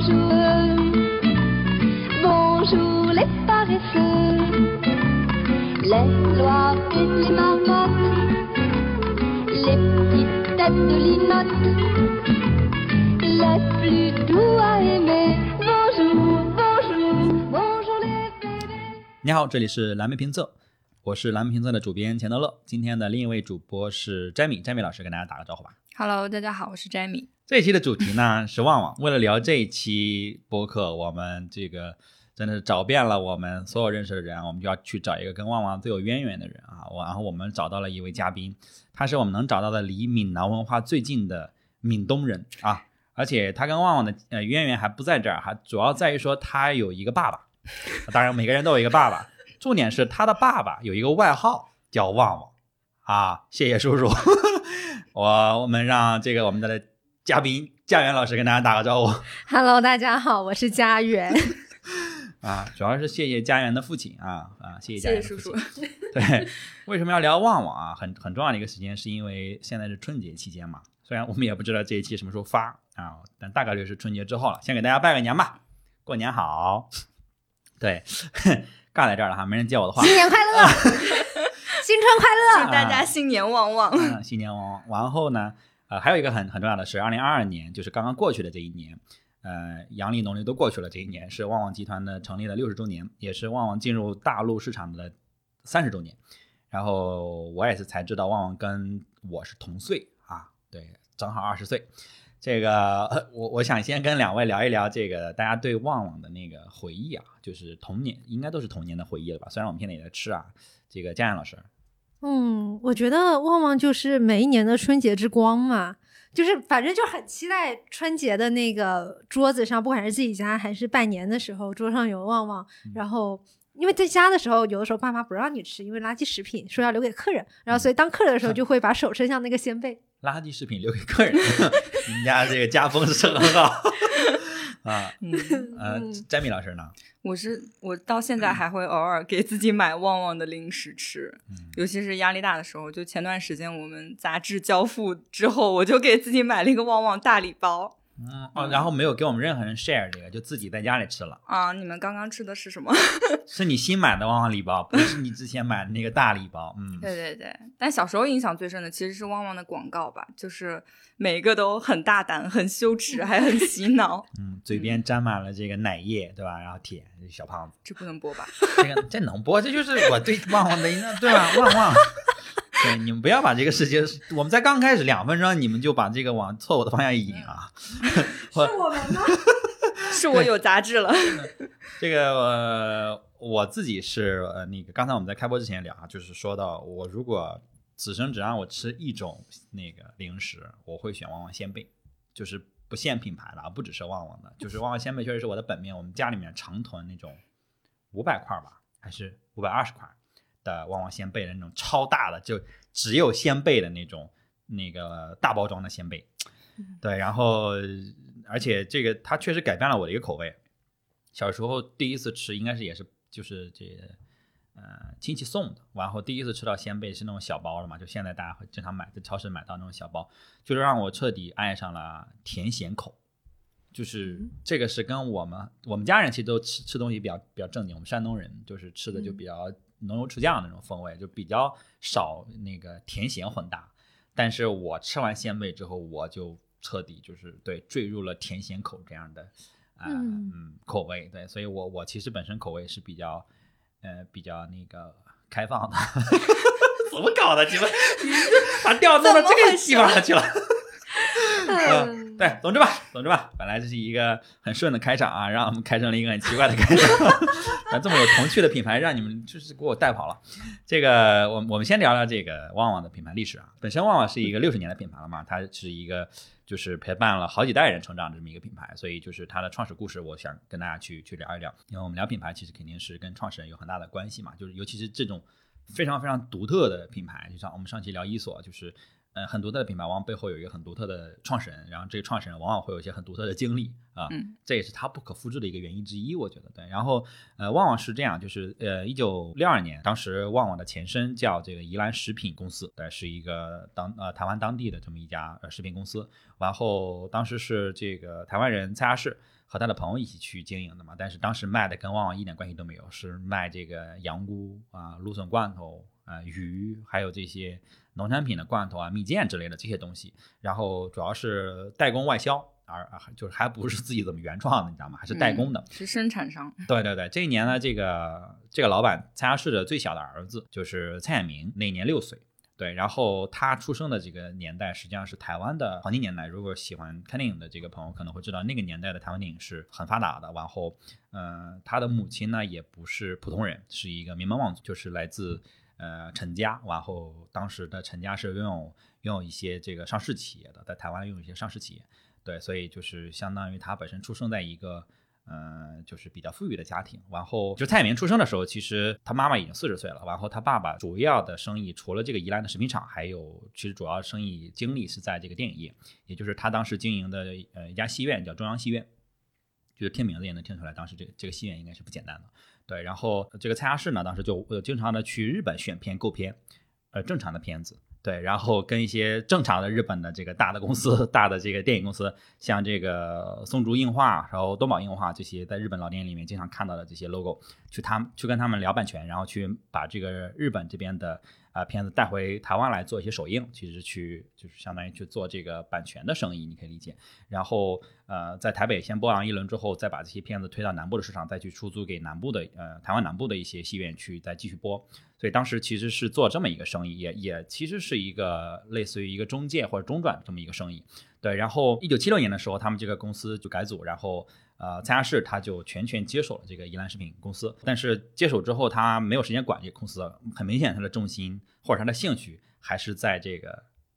你好这里是蓝莓评测。我是蓝莓评测的主编钱德勒今天的另一位主播是詹敏詹敏老师跟大家打个招呼吧。Hello，大家好，我是 Jamie。这一期的主题呢 是旺旺。为了聊这一期播客，我们这个真的是找遍了我们所有认识的人，我们就要去找一个跟旺旺最有渊源的人啊。我然后我们找到了一位嘉宾，他是我们能找到的离闽南文化最近的闽东人啊，而且他跟旺旺的呃渊源还不在这儿，还主要在于说他有一个爸爸。当然，每个人都有一个爸爸，重点是他的爸爸有一个外号叫旺旺啊。谢谢叔叔，我 我们让这个我们的嘉宾佳媛老师跟大家打个招呼 Hello，大家好，我是佳媛。啊，主要是谢谢佳媛的父亲啊啊，谢谢佳谢谢叔。叔。对，为什么要聊旺旺啊？很很重要的一个时间，是因为现在是春节期间嘛。虽然我们也不知道这一期什么时候发啊，但大概率是春节之后了。先给大家拜个年吧，过年好。对，尬在这儿了哈，没人接我的话。新年快乐，新春快乐。祝大家新年旺旺！嗯，新年旺旺。然后呢，呃，还有一个很很重要的是，二零二二年就是刚刚过去的这一年，呃，阳历农历都过去了，这一年是旺旺集团的成立的六十周年，也是旺旺进入大陆市场的三十周年。然后我也是才知道旺旺跟我是同岁啊，对，正好二十岁。这个呃 我我想先跟两位聊一聊这个大家对旺旺的那个回忆啊，就是童年应该都是童年的回忆了吧？虽然我们现在也在吃啊。这个佳燕老师，嗯，我觉得旺旺就是每一年的春节之光嘛，就是反正就很期待春节的那个桌子上，不管是自己家还是拜年的时候，桌上有旺旺。然后因为在家的时候，有的时候爸妈不让你吃，因为垃圾食品，说要留给客人。然后所以当客人的时候，就会把手伸向那个鲜贝。垃圾食品留给客人，你们家这个家风是很好 啊。嗯，呃，詹米老师呢？我是我到现在还会偶尔给自己买旺旺的零食吃，嗯尤其是压力大的时候。就前段时间我们杂志交付之后，我就给自己买了一个旺旺大礼包嗯哦，然后没有给我们任何人 share 这个，就自己在家里吃了。啊！你们刚刚吃的是什么？是你新买的旺旺礼包，不是你之前买的那个大礼包。嗯，对对对，但小时候印象最深的其实是旺旺的广告吧，就是每一个都很大胆、很羞耻，还很洗脑。嗯，嘴边沾满了这个奶液，对吧？然后舔小胖子，这不能播吧？这个这能播？这就是我对旺旺的印象，对吧？旺旺。对，你们不要把这个事情，我们在刚开始两分钟，你们就把这个往错误的方向引啊！是我们吗？是我有杂质了。这个、呃、我自己是呃那个，刚才我们在开播之前聊啊，就是说到我如果此生只让我吃一种那个零食，我会选旺旺仙贝，就是不限品牌的啊，不只是旺旺的，就是旺旺仙贝确实是我的本命，我们家里面常囤那种五百块吧，还是五百二十块的旺旺仙贝的那种超大的，就只有仙贝的那种那个大包装的仙贝，对，然后而且这个它确实改变了我的一个口味。小时候第一次吃应该是也是就是这呃亲戚送的，然后第一次吃到鲜贝是那种小包的嘛，就现在大家会经常买在超市买到那种小包，就是让我彻底爱上了甜咸口。就是这个是跟我们我们家人其实都吃吃东西比较比较正经，我们山东人就是吃的就比较浓油赤酱的那种风味，就比较少那个甜咸混搭。但是我吃完鲜贝之后，我就彻底就是对坠入了甜咸口这样的啊、呃、嗯嗯口味，对，所以我我其实本身口味是比较呃比较那个开放的，怎么搞的？你们把调弄到这个地方上去了。嗯，对，总之吧，总之吧，本来这是一个很顺的开场啊，让我们开成了一个很奇怪的开场。啊，这么有童趣的品牌，让你们就是给我带跑了。这个，我我们先聊聊这个旺旺的品牌历史啊。本身旺旺是一个六十年的品牌了嘛，它是一个就是陪伴了好几代人成长的这么一个品牌，所以就是它的创始故事，我想跟大家去去聊一聊。因为我们聊品牌，其实肯定是跟创始人有很大的关系嘛，就是尤其是这种非常非常独特的品牌，就像我们上期聊伊索，就是。呃，很独特的品牌往往背后有一个很独特的创始人，然后这个创始人往往会有一些很独特的经历啊，嗯这也是它不可复制的一个原因之一，我觉得对。然后呃，旺旺是这样，就是呃，一九六二年，当时旺旺的前身叫这个宜兰食品公司，对，是一个当呃台湾当地的这么一家呃食品公司。然后当时是这个台湾人蔡阿士和他的朋友一起去经营的嘛。但是当时卖的跟旺旺一点关系都没有，是卖这个羊菇啊、芦笋罐头啊、鱼，还有这些农产品的罐头啊、蜜饯之类的这些东西。然后主要是代工外销，而啊就是还不是自己怎么原创的，你知道吗？还是代工的。是生产商。对对对，这一年呢，这个这个老板蔡家士的最小的儿子就是蔡衍明，那年六岁。对，然后他出生的这个年代实际上是台湾的黄金年代。如果喜欢看电影的这个朋友可能会知道，那个年代的台湾电影是很发达的。然后，嗯、他的母亲呢也不是普通人，是一个名门望族，就是来自呃陈家。然后当时的陈家是拥有拥有一些这个上市企业的，在台湾拥有一些上市企业。对，所以就是相当于他本身出生在一个。嗯，就是比较富裕的家庭。然后，就蔡明出生的时候，其实他妈妈已经四十岁了。然后他爸爸主要的生意除了这个宜兰的食品厂，还有其实主要生意经历是在这个电影业，也就是他当时经营的呃一家戏院叫中央戏院，就是听名字也能听出来，当时这个这个戏院应该是不简单的。对，然后这个蔡家士呢，当时就经常的去日本选片购片，呃正常的片子。对，然后跟一些正常的日本的这个大的公司、大的这个电影公司，像这个松竹映画，然后东宝映画这些，在日本老电影里面经常看到的这些 logo，去他们去跟他们聊版权，然后去把这个日本这边的啊、片子带回台湾来做一些首映，其实去就是相当于去做这个版权的生意，你可以理解。然后呃，在台北先播完一轮之后，再把这些片子推到南部的市场，再去出租给南部的呃台湾南部的一些戏院去再继续播。所以当时其实是做这么一个生意，也也其实是一个类似于一个中介或者中转这么一个生意。对，然后一九七六年的时候，他们这个公司就改组，然后呃蔡家世他就全权接手了这个宜兰食品公司。但是接手之后，他没有时间管这个公司，很明显他的重心或者他的兴趣还是在这个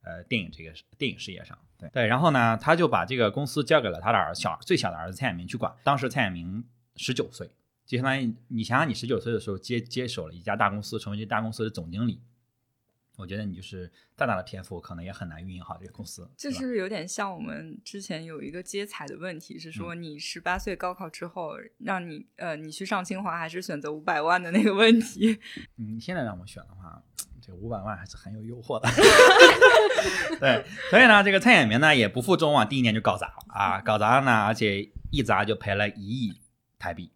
呃电影这个电影事业上。对对，然后呢，他就把这个公司交给了他的儿小最小的儿子蔡衍明去管。当时蔡衍明十九岁。就相当于你想想，你十九岁的时候接接手了一家大公司，成为这大公司的总经理，我觉得你就是再大的天赋，可能也很难运营好这个公司。这是不是有点像我们之前有一个接彩的问题？是嗯说你十八岁高考之后，让你呃你去上清华还是选择五百万的那个问题？你现在让我选的话，这五百万还是很有诱惑的。对，所以呢，这个蔡衍明呢也不负众望，第一年就搞砸了啊，搞砸了呢，而且一砸就赔了一亿台币，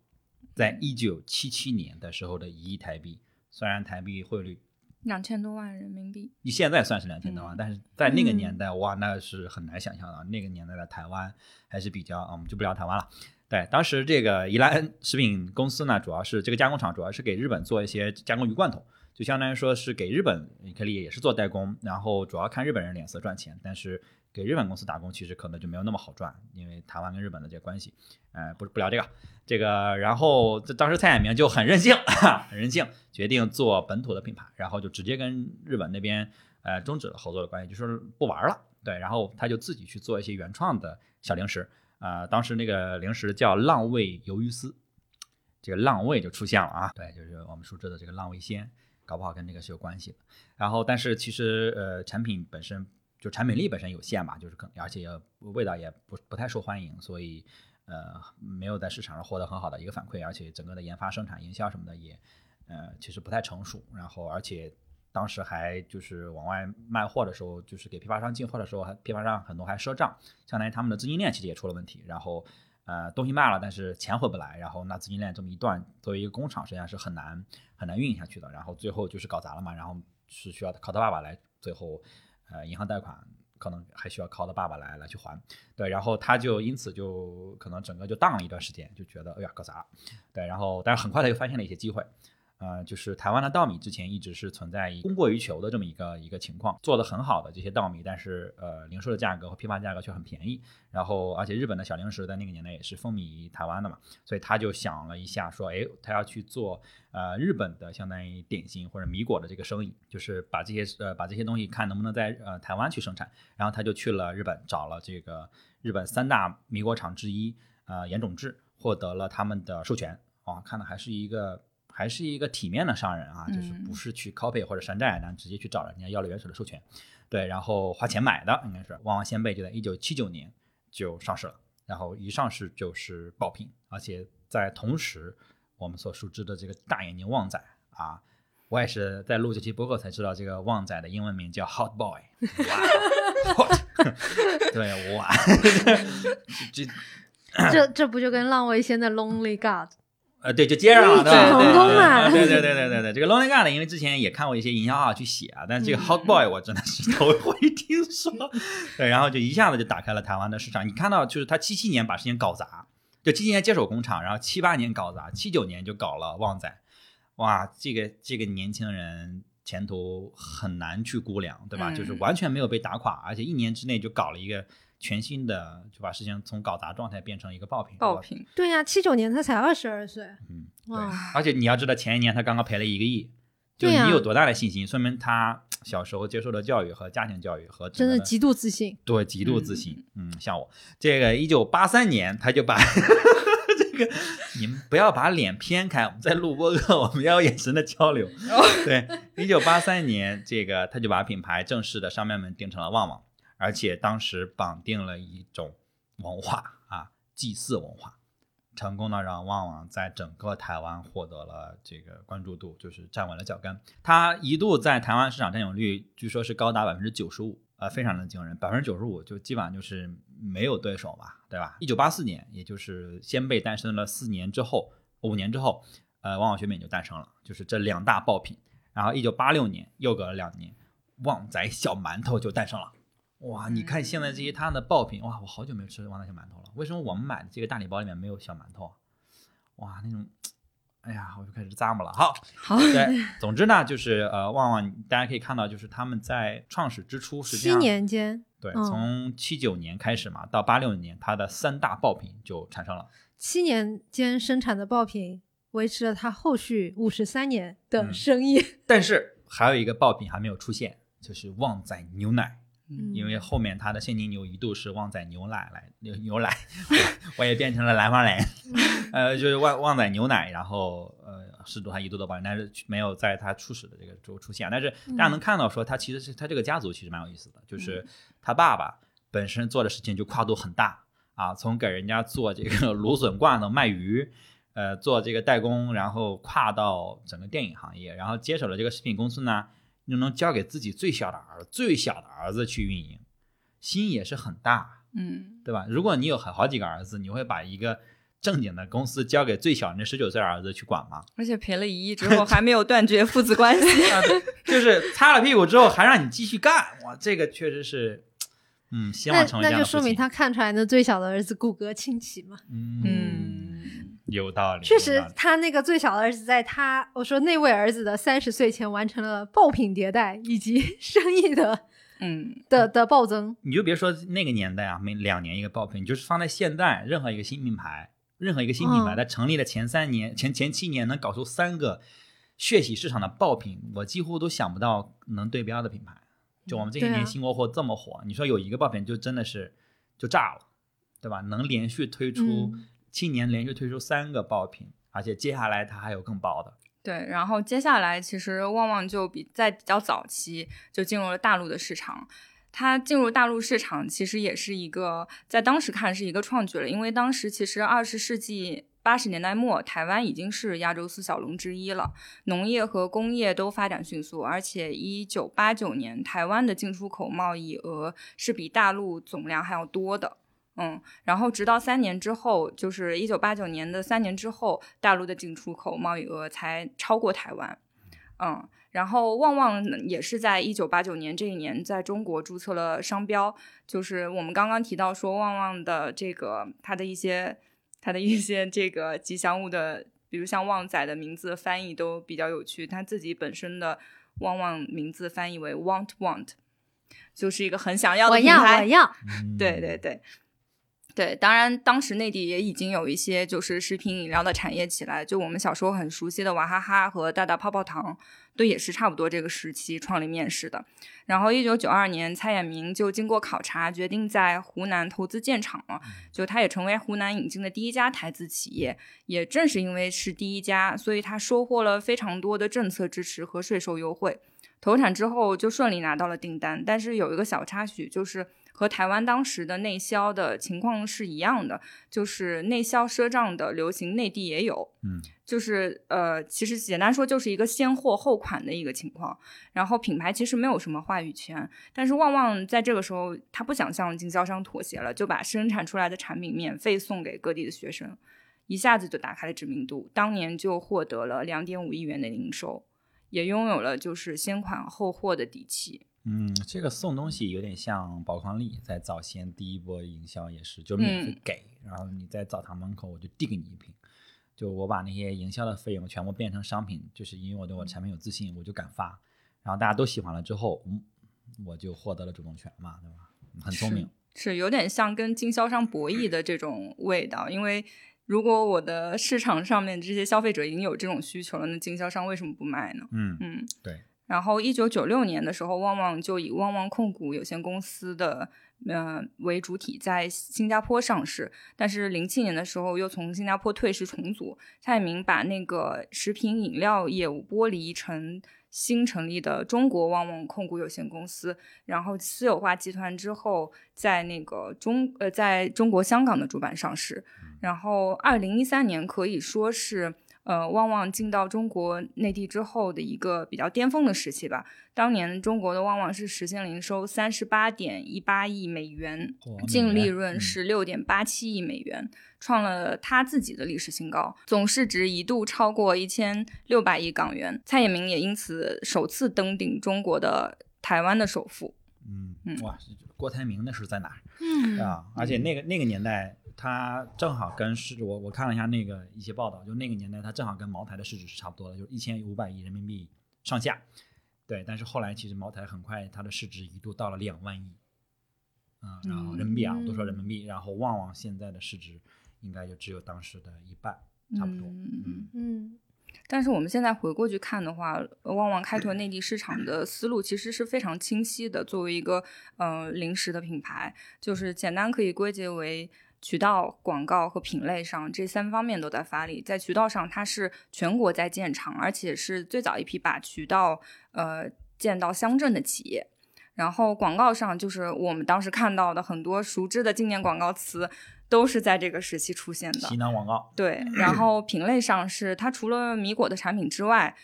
在一九七七年的时候的一亿台币，虽然台币汇率两千多万人民币，你现在算是两千多万，嗯但是在那个年代，哇，那是很难想象的。那个年代的台湾还是比较，嗯我们就不聊台湾了。对，当时这个宜兰食品公司呢，主要是这个加工厂，主要是给日本做一些加工鱼罐头，就相当于说是给日本可以也是做代工，然后主要看日本人脸色赚钱，但是给日本公司打工其实可能就没有那么好赚，因为台湾跟日本的这个关系。呃，不不聊这个，这个，然后这当时蔡衍明就很任性，很任性，决定做本土的品牌，然后就直接跟日本那边呃终止了合作的关系，就说不玩了。对，然后他就自己去做一些原创的小零食，啊，当时那个零食叫浪味鱿鱼丝，这个浪味就出现了啊，对，就是我们熟知的这个浪味仙，搞不好跟这个是有关系的。然后，但是其实呃，产品本身就产品力本身有限嘛，就是可而且味道也不不太受欢迎，所以呃没有在市场上获得很好的一个反馈，而且整个的研发、生产、营销什么的也呃其实不太成熟。然后而且当时还就是往外卖货的时候，就是给批发商进货的时候，还批发商很多还赊账，相当于他们的资金链其实也出了问题。然后呃东西卖了，但是钱回不来，然后那资金链这么一断，作为一个工厂实际上是很难很难运营下去的。然后最后就是搞砸了嘛，然后是需要靠他爸爸来最后呃银行贷款。可能还需要靠他爸爸来来去还，对，然后他就因此就可能整个就荡了一段时间，就觉得哎呀搞砸了，对，然后但是很快他又发现了一些机会，呃，就是台湾的稻米之前一直是存在供过于求的这么一个一个情况，做的很好的这些稻米，但是呃零售的价格和批发价格却很便宜，然后而且日本的小零食在那个年代也是风靡台湾的嘛，所以他就想了一下说，哎，他要去做呃日本的相当于点心或者米果的这个生意，就是把这些呃把这些东西看能不能在呃台湾去生产，然后他就去了日本找了这个日本三大米果厂之一呃岩种制，获得了他们的授权，哇，看的还是一个。还是一个体面的商人啊，就是不是去 copy 或者山寨，然后直接去找人家要了原始的授权，对，然后花钱买的应该是。旺旺仙贝，就在一九七九年就上市了，然后一上市就是爆品，而且在同时，我们所熟知的这个大眼睛旺仔啊，我也是在录这期播客才知道，这个旺仔的英文名叫 Hot Boy，哇，Hot，对，哇，这这这这不就跟浪味仙的 Lonely God 呃，对，就接上了，对对对对对对对对对，这个 Lonely God，因为之前也看过一些营销号去写啊，但是这个嗯。Hot Boy 我真的是 头回听说，对，然后就一下子就打开了台湾的市场。你看到就是他七七年把事情搞砸，就七七年接手工厂，然后七八年搞砸，七九年就搞了旺仔，哇，这个这个年轻人前途很难去估量，对吧？嗯就是完全没有被打垮，而且一年之内就搞了一个全新的，就把事情从搞砸状态变成一个爆品，爆品，对呀、七九年他才二十二岁，嗯，对哇，而且你要知道，前一年他刚刚赔了一个亿，就你有多大的信心，说明他小时候接受的教育和家庭教育和真的极度自信。对极度自信。嗯，像我这个一九八三年，他就把 这个你们不要把脸偏开，我们在录播课，我们要有眼神的交流。对，一九八三年，这个他就把品牌正式的商标门定成了旺旺，而且当时绑定了一种文化啊，祭祀文化。成功的让旺旺在整个台湾获得了这个关注度，就是站稳了脚跟。它一度在台湾市场占有率，据说是高达百分之九十五，呃，非常的惊人，百分之九十五就基本上就是没有对手吧，对吧？一九八四年，也就是先辈诞生了四年之后，五年之后，呃，旺旺雪饼就诞生了，就是这两大爆品。然后一九八六年又隔了两年，旺仔小馒头就诞生了。哇，你看现在这些摊的爆品，哇，我好久没有吃旺仔小馒头了。为什么我们买的这个大礼包里面没有小馒头啊？哇，那种，哎呀，我就开始咂摸了。好，好，对，总之呢，就是呃，旺旺大家可以看到，就是他们在创始之初，实际七年间，对，嗯从七九年开始嘛，到八六年，它的三大爆品就产生了。七年间生产的爆品维持了它后续五十三年的嗯生意。但是还有一个爆品还没有出现，就是旺仔牛奶。嗯因为后面他的现金流一度是旺仔牛奶来牛牛奶，我也变成了南方人，呃，就是旺旺仔牛奶，然后呃，是度它一度的爆品，但是没有在他初始的这个时候出现。但是大家能看到说，他其实是他这个家族其实蛮有意思的，就是他爸爸本身做的事情就跨度很大啊，从给人家做这个芦笋罐头卖鱼。呃，做这个代工，然后跨到整个电影行业，然后接手了这个食品公司呢，又能交给自己最小的儿子、最小的儿子去运营，心也是很大，嗯，对吧？如果你有好好几个儿子，你会把一个正经的公司交给最小那十九岁儿子去管吗？而且赔了一亿之后还没有断绝父子关系。啊，就是擦了屁股之后还让你继续干，哇，这个确实是，嗯，希那望成为这那就说明。他看出来那最小的儿子骨骼清奇嘛。嗯，嗯，有道理，确实他那个最小的儿子在他我说那位儿子的三十岁前完成了爆品迭代以及 生意的嗯，的的暴增。你就别说那个年代啊，每两年一个爆品，你就是放在现在，任何一个新品牌，任何一个新品牌，嗯在成立的前三年、前前七年能搞出三个血洗市场的爆品，我几乎都想不到能对标的品牌。就我们这些年新国货这么火，你说有一个爆品就真的是就炸了，对吧？能连续推出、今年连续推出三个爆品，而且接下来它还有更爆的。对。然后接下来其实旺旺就比在比较早期就进入了大陆的市场。它进入大陆市场其实也是一个在当时看是一个创举了，因为当时其实二十世纪八十年代末，台湾已经是亚洲四小龙之一了，农业和工业都发展迅速，而且一九八九年台湾的进出口贸易额是比大陆总量还要多的。嗯，然后直到三年之后，就是一九八九年的三年之后，大陆的进出口贸易额才超过台湾。嗯，然后旺旺也是在一九八九年这一年在中国注册了商标，就是我们刚刚提到说旺旺的这个它的一些它的一些这个吉祥物的，比如像旺仔的名字翻译都比较有趣，它自己本身的旺旺名字翻译为 want want，就是一个很想要的我要品牌。我要，嗯对对对，对，当然当时内地也已经有一些就是食品饮料的产业起来，就我们小时候很熟悉的娃哈哈和大大泡泡糖，都也是差不多这个时期创立面世的。然后一九九二年，蔡衍明就经过考察，决定在湖南投资建厂了，就他也成为湖南引进的第一家台资企业。也正是因为是第一家，所以他收获了非常多的政策支持和税收优惠。投产之后就顺利拿到了订单，但是有一个小插曲，就是和台湾当时的内销的情况是一样的，就是内销赊账的流行，内地也有。嗯，就是呃，其实简单说就是一个先货后款的一个情况。然后品牌其实没有什么话语权，但是旺旺在这个时候他不想向经销商妥协了，就把生产出来的产品免费送给各地的学生，一下子就打开了知名度，当年就获得了两点五亿元的营收，也拥有了就是先款后货的底气。嗯，这个送东西有点像宝矿力，在早先第一波营销也是，就免费嗯给，然后你在澡堂门口我就递给你一瓶，就我把那些营销的费用全部变成商品，就是因为我对我的产品有自信，我就敢发，然后大家都喜欢了之后，嗯，我就获得了主动权嘛，对吧？很聪明，是有点像跟经销商博弈的这种味道，因为如果我的市场上面这些消费者已经有这种需求了，那经销商为什么不卖呢？嗯，嗯，对。然后，一九九六年的时候，旺旺就以旺旺控股有限公司的呃为主体在新加坡上市，但是零七年的时候又从新加坡退市重组，蔡明把那个食品饮料业务剥离成新成立的中国旺旺控股有限公司，然后私有化集团之后，在那个中呃在中国香港的主板上市，然后二零一三年可以说是。呃，旺旺进到中国内地之后的一个比较巅峰的时期吧。当年中国的旺旺是实现零收三十八点一八亿美元，净利润是六点八七亿美元，创了他自己的历史新高，总市值一度超过一千六百亿港元。蔡衍明也因此首次登顶中国的台湾的首富。嗯嗯哇，郭台铭那是在哪儿？嗯啊，而且那个那个年代，它正好跟市我我看了一下那个一些报道，就那个年代它正好跟茅台的市值是差不多的，就是一千五百亿人民币上下。对，但是后来其实茅台很快它的市值一度到了两万亿，嗯、然后人民币啊，我都说人民币，然后旺旺现在的市值应该就只有当时的一半，差不多。嗯嗯嗯但是我们现在回过去看的话，旺旺开拓内地市场的思路其实是非常清晰的。作为一个呃零食的品牌，就是简单可以归结为渠道、广告和品类上这三方面都在发力。在渠道上，它是全国在建厂，而且是最早一批把渠道呃建到乡镇的企业。然后广告上，就是我们当时看到的很多熟知的经典广告词，都是在这个时期出现的。西南广告，对，然后品类上是它除了米果的产品之外，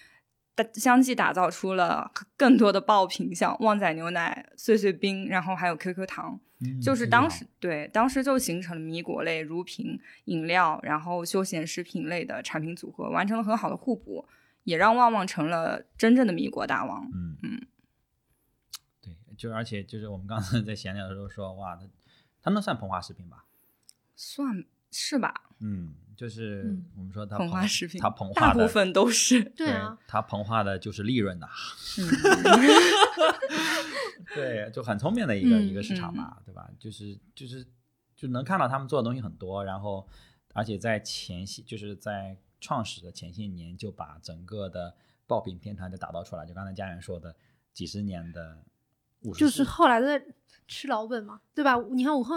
打相继打造出了更多的爆品，像旺仔牛奶、碎碎冰，然后还有 QQ 糖，嗯就是当时对当时就形成了米果类、乳品、饮料，然后休闲食品类的产品组合，完成了很好的互补，也让旺旺成了真正的米果大王。嗯嗯，对，就而且就是我们刚才在闲聊的时候说，哇，它它能算膨化食品吧？算是吧，嗯，就是嗯我们说它膨化食品它膨化的部分都是。对啊，它膨化的就是利润呐、嗯 对，就很聪明的一个、嗯一个市场嘛，对吧？就是就是就能看到他们做的东西很多，然后而且在前些就是在创始的前些年就把整个的爆品天团就打造出来，就刚才家人说的几十年的五十就是后来的吃老本嘛，对吧？你看我后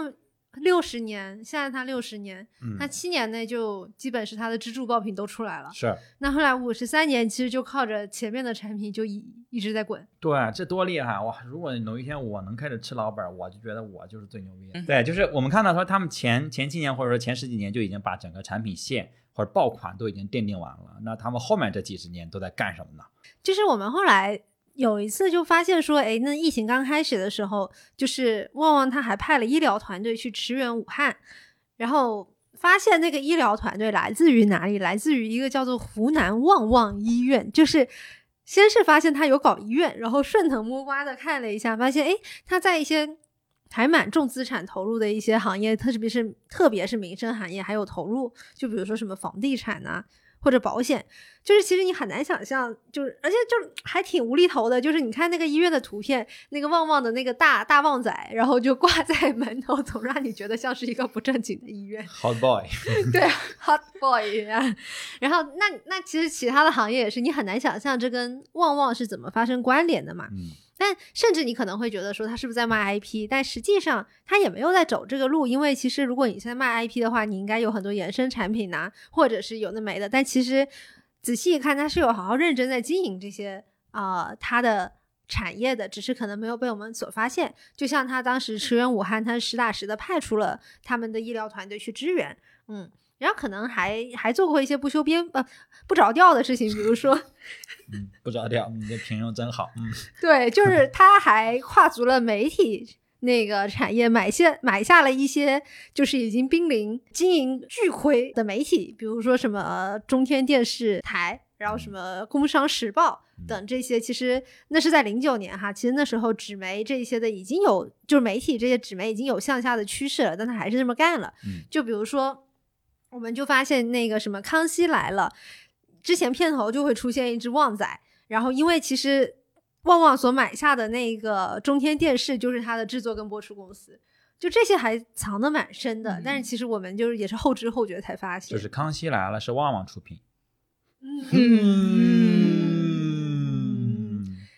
六十年，现在他六十年，嗯他七年内就基本是他的支柱爆品都出来了。是那后来五十三年，其实就靠着前面的产品就一一直在滚。对，这多厉害哇！如果有一天我能开始吃老本儿，我就觉得我就是最牛逼的。嗯对，就是我们看到说他们前前七年或者说前十几年就已经把整个产品线或者爆款都已经奠定完了，那他们后面这几十年都在干什么呢？就是我们后来有一次就发现说，哎，那疫情刚开始的时候，就是旺旺他还派了医疗团队去驰援武汉，然后发现那个医疗团队来自于哪里？来自于一个叫做湖南旺旺医院，就是。先是发现他有搞医院，然后顺藤摸瓜的看了一下，发现哎，他在一些还蛮重资产投入的一些行业，特别是特别是民生行业还有投入，就比如说什么房地产呐、或者保险，就是其实你很难想象，就是而且就还挺无厘头的，就是你看那个医院的图片，那个旺旺的那个大大旺仔，然后就挂在门头，总让你觉得像是一个不正经的医院。Hot boy，对啊，Hot Boy 啊。然后那那其实其他的行业也是，你很难想象这跟旺旺是怎么发生关联的嘛。嗯，但甚至你可能会觉得说他是不是在卖 IP，但实际上他也没有在走这个路，因为其实如果你现在卖 IP 的话，你应该有很多衍生产品呐、或者是有的没的。但其实仔细一看，他是有好好认真在经营这些啊、呃他的产业的，只是可能没有被我们所发现。就像他当时驰援武汉，他实打实的派出了他们的医疗团队去支援，嗯，然后可能还还做过一些不修边呃不着调的事情，比如说，嗯，不着调，你这形容真好，嗯，对，就是他还跨足了媒体。那个产业买下买下了一些就是已经濒临经营巨亏的媒体，比如说什么中天电视台，然后什么工商时报等这些。其实那是在零九年哈，其实那时候纸媒这些的已经有，就是媒体这些纸媒已经有向下的趋势了，但他还是这么干了。就比如说，我们就发现那个什么《康熙来了》，之前片头就会出现一只旺仔，然后因为其实。旺旺所买下的那个中天电视，就是它的制作跟播出公司，就这些还藏得蛮深的。但是其实我们就是也是后知后觉才发现，就是《康熙来了》是旺旺出品。嗯，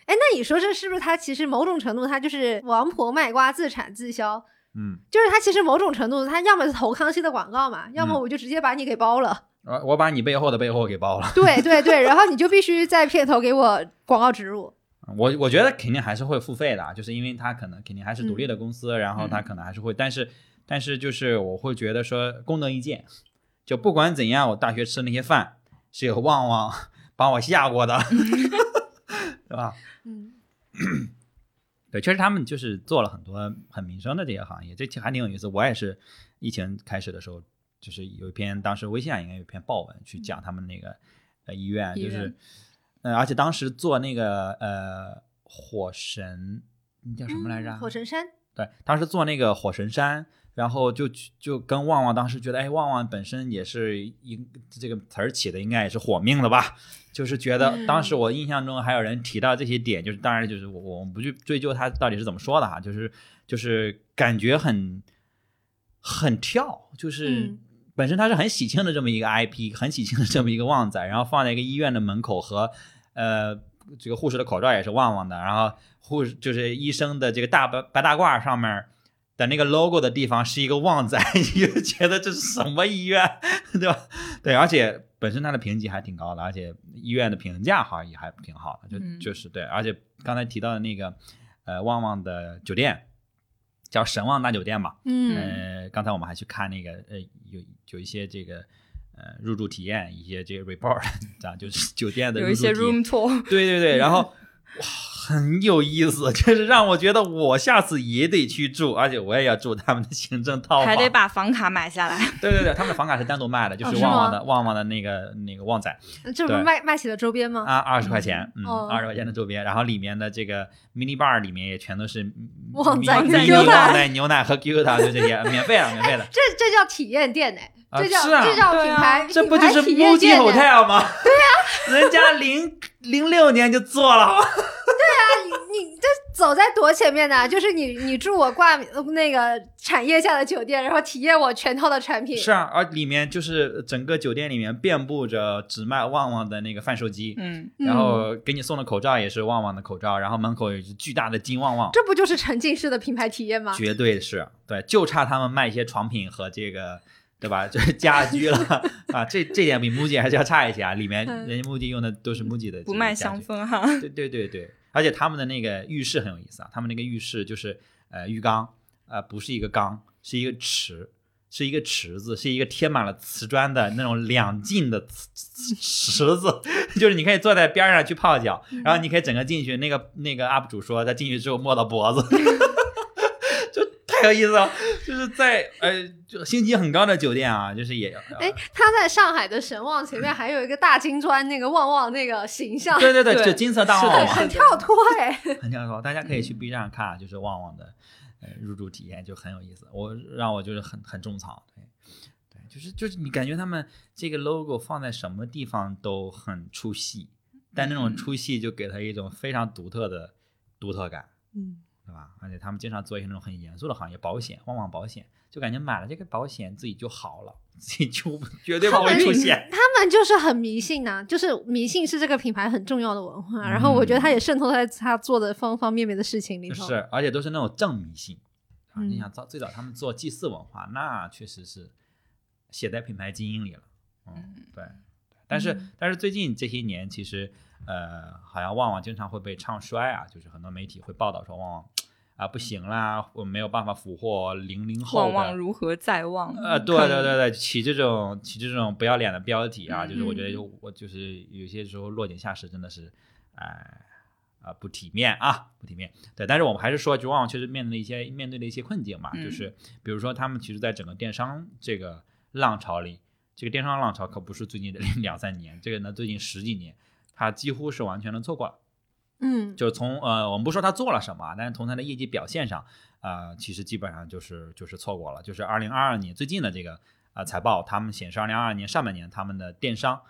哎，那你说这是不是他其实某种程度他就是王婆卖瓜自产自销？嗯，就是他其实某种程度他要么是投康熙的广告嘛，要么我就直接把你给包了。我我把你背后的背后给包了。对对对，然后你就必须在片头给我广告植入。我我觉得肯定还是会付费的，就是因为他可能肯定还是独立的公司，然后他可能还是会，但是但是就是我会觉得说功能一件，就不管怎样，我大学吃那些饭是有旺旺 帮我下过的，对吧？嗯，对，确实他们就是做了很多很民生的这些行业，这还挺有意思。我也是疫情开始的时候，就是有一篇当时微信上应该有一篇报文去讲他们那个呃医院，就是。呃，而且当时做那个呃火神，那叫什么来着？火神山。对，当时做那个火神山，然后就就跟旺旺当时觉得，哎，旺旺本身也是应这个词儿起的，应该也是火命的吧？就是觉得当时我印象中还有人提到这些点，就是当然就是我我们不去追究他到底是怎么说的哈，就是就是感觉很很跳，就是。本身它是很喜庆的这么一个 IP，很喜庆的这么一个旺仔，然后放在一个医院的门口和，呃，这个护士的口罩也是旺旺的，然后护士就是医生的这个大白白大褂上面的那个 logo 的地方是一个旺仔，你就觉得这是什么医院，对吧？对，而且本身它的评级还挺高的，而且医院的评价好像也还挺好的，就就是对，而且刚才提到的那个呃旺旺的酒店。叫神旺大酒店嘛，嗯，呃，刚才我们还去看那个，呃，有有一些这个，呃，入住体验，一些这个 report，这样就是酒店的有一些 room tour，对对对，然后。哇，很有意思，就是让我觉得我下次也得去住，而且我也要住他们的行政套房，还得把房卡买下来。对对对，他们的房卡是单独卖的，就是旺旺的旺旺的那个那个旺仔，这不是卖卖起了周边吗？啊，二十块钱，嗯，二十块钱的周边，然后里面的这个 mini bar 里面也全都是旺仔牛奶、牛奶和 QQ 糖，就这些，免费了，免费了。这这叫体验店呢。这叫这叫品牌，这不就是 MUJI Hotel 吗？对呀，人家零零六年就做了。对呀，你你这走在多前面呢？就是你你住我挂那个产业下的酒店，然后体验我全套的产品。是啊，而里面就是整个酒店里面遍布着只卖旺旺的那个贩售机，嗯，然后给你送的口罩也是旺旺的口罩，然后门口有巨大的金旺旺。这不就是沉浸式的品牌体验吗？绝对是对，就差他们卖一些床品和这个。对吧？就是 家居了啊，这这点比 MUJI 还是要差一些啊。里面人家 MUJI 用的都是 MUJI 的，不卖香氛哈。对对对对，而且他们的那个浴室很有意思啊，他们那个浴室就是呃浴缸，呃不是一个缸，是一个池，是一个池子，是一个贴满了瓷砖的那种两进的池池子，就是你可以坐在边上去泡脚，然后你可以整个进去。那个那个 UP 主说，他进去之后摸到脖子。太有意思了，就是在呃，就星级很高的酒店啊，就是也哎，他在上海的神旺前面还有一个大金砖，那个旺旺那个形象，对对对，就金色大旺旺，很跳脱哎，很跳脱。大家可以去 B 站看，就是旺旺的呃入住体验就很有意思，我让我就是很很种草，对对，就是就是你感觉他们这个 logo 放在什么地方都很出戏，但那种出戏就给他一种非常独特的独特感，嗯。对吧？而且他们经常做一些那种很严肃的行业，保险，旺旺保险，就感觉买了这个保险自己就好了，自己就绝对不会出现。他们就是很迷信呐，就是迷信是这个品牌很重要的文化。然后我觉得他也渗透在他做的方方面面的事情里头。是，而且都是那种正迷信啊！你想早最早他们做祭祀文化，那确实是写在品牌基因里了。嗯，对。但是、嗯但是最近这些年，其实呃，好像旺旺经常会被唱衰啊，就是很多媒体会报道说旺旺啊不行啦，我没有办法俘获零零后旺的旺如何再望？呃，对对对对，起这种起这种不要脸的标题啊，就是我觉得嗯就我就是有些时候落井下石，真的是，哎。啊，不体面啊，不体面。对，但是我们还是说，就旺旺确实面对了一些面对了一些困境嘛，就嗯是比如说他们其实，在整个电商这个浪潮里，这个电商浪潮可不是最近的 两三年，这个呢最近十几年，它几乎是完全的错过了。嗯，就是从呃，我们不说他做了什么，但是从他的业绩表现上，呃，其实基本上就是就是错过了。就是二零二二年最近的这个呃财报，他们显示二零二二年上半年他们的电商，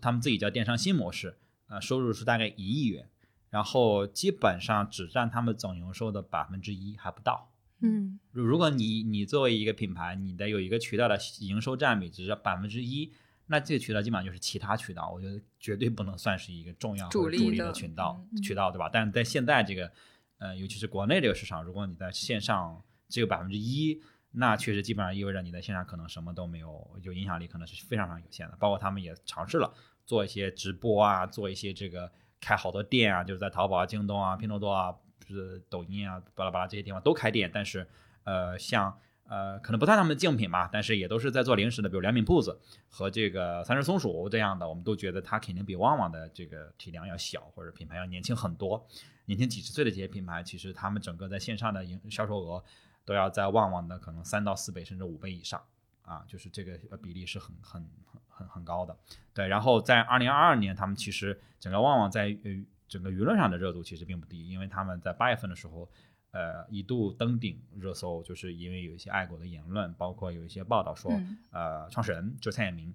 他们自己叫电商新模式，呃，收入是大概一亿元，然后基本上只占他们总营收的百分之一还不到。嗯如如果你你作为一个品牌，你的有一个渠道的营收占比只是百分之一，那这个渠道基本上就是其他渠道，我觉得绝对不能算是一个重要主力的的渠道嗯渠道，对吧？但是在现在这个，呃，尤其是国内这个市场，如果你在线上只有百分之一，那确实基本上意味着你在线上可能什么都没有，有影响力可能是非常非常有限的。包括他们也尝试了做一些直播啊，做一些这个开好多店啊，就是在淘宝啊、京东啊、拼多多啊，就是抖音啊，巴拉巴拉这些地方都开店，但是呃，像呃，可能不算他们的竞品吧，但是也都是在做零食的，比如良品铺子和这个三只松鼠这样的，我们都觉得它肯定比旺旺的这个体量要小，或者品牌要年轻很多，年轻几十岁的这些品牌，其实他们整个在线上的营销售额都要在旺旺的可能三到四倍甚至五倍以上啊，就是这个比例是很很很很很高的。对，然后在二零二二年，他们其实整个旺旺在呃整个舆论上的热度其实并不低，因为他们在八月份的时候。呃，一度登顶热搜，就是因为有一些爱国的言论，包括有一些报道说，嗯呃，创始人就是蔡衍明，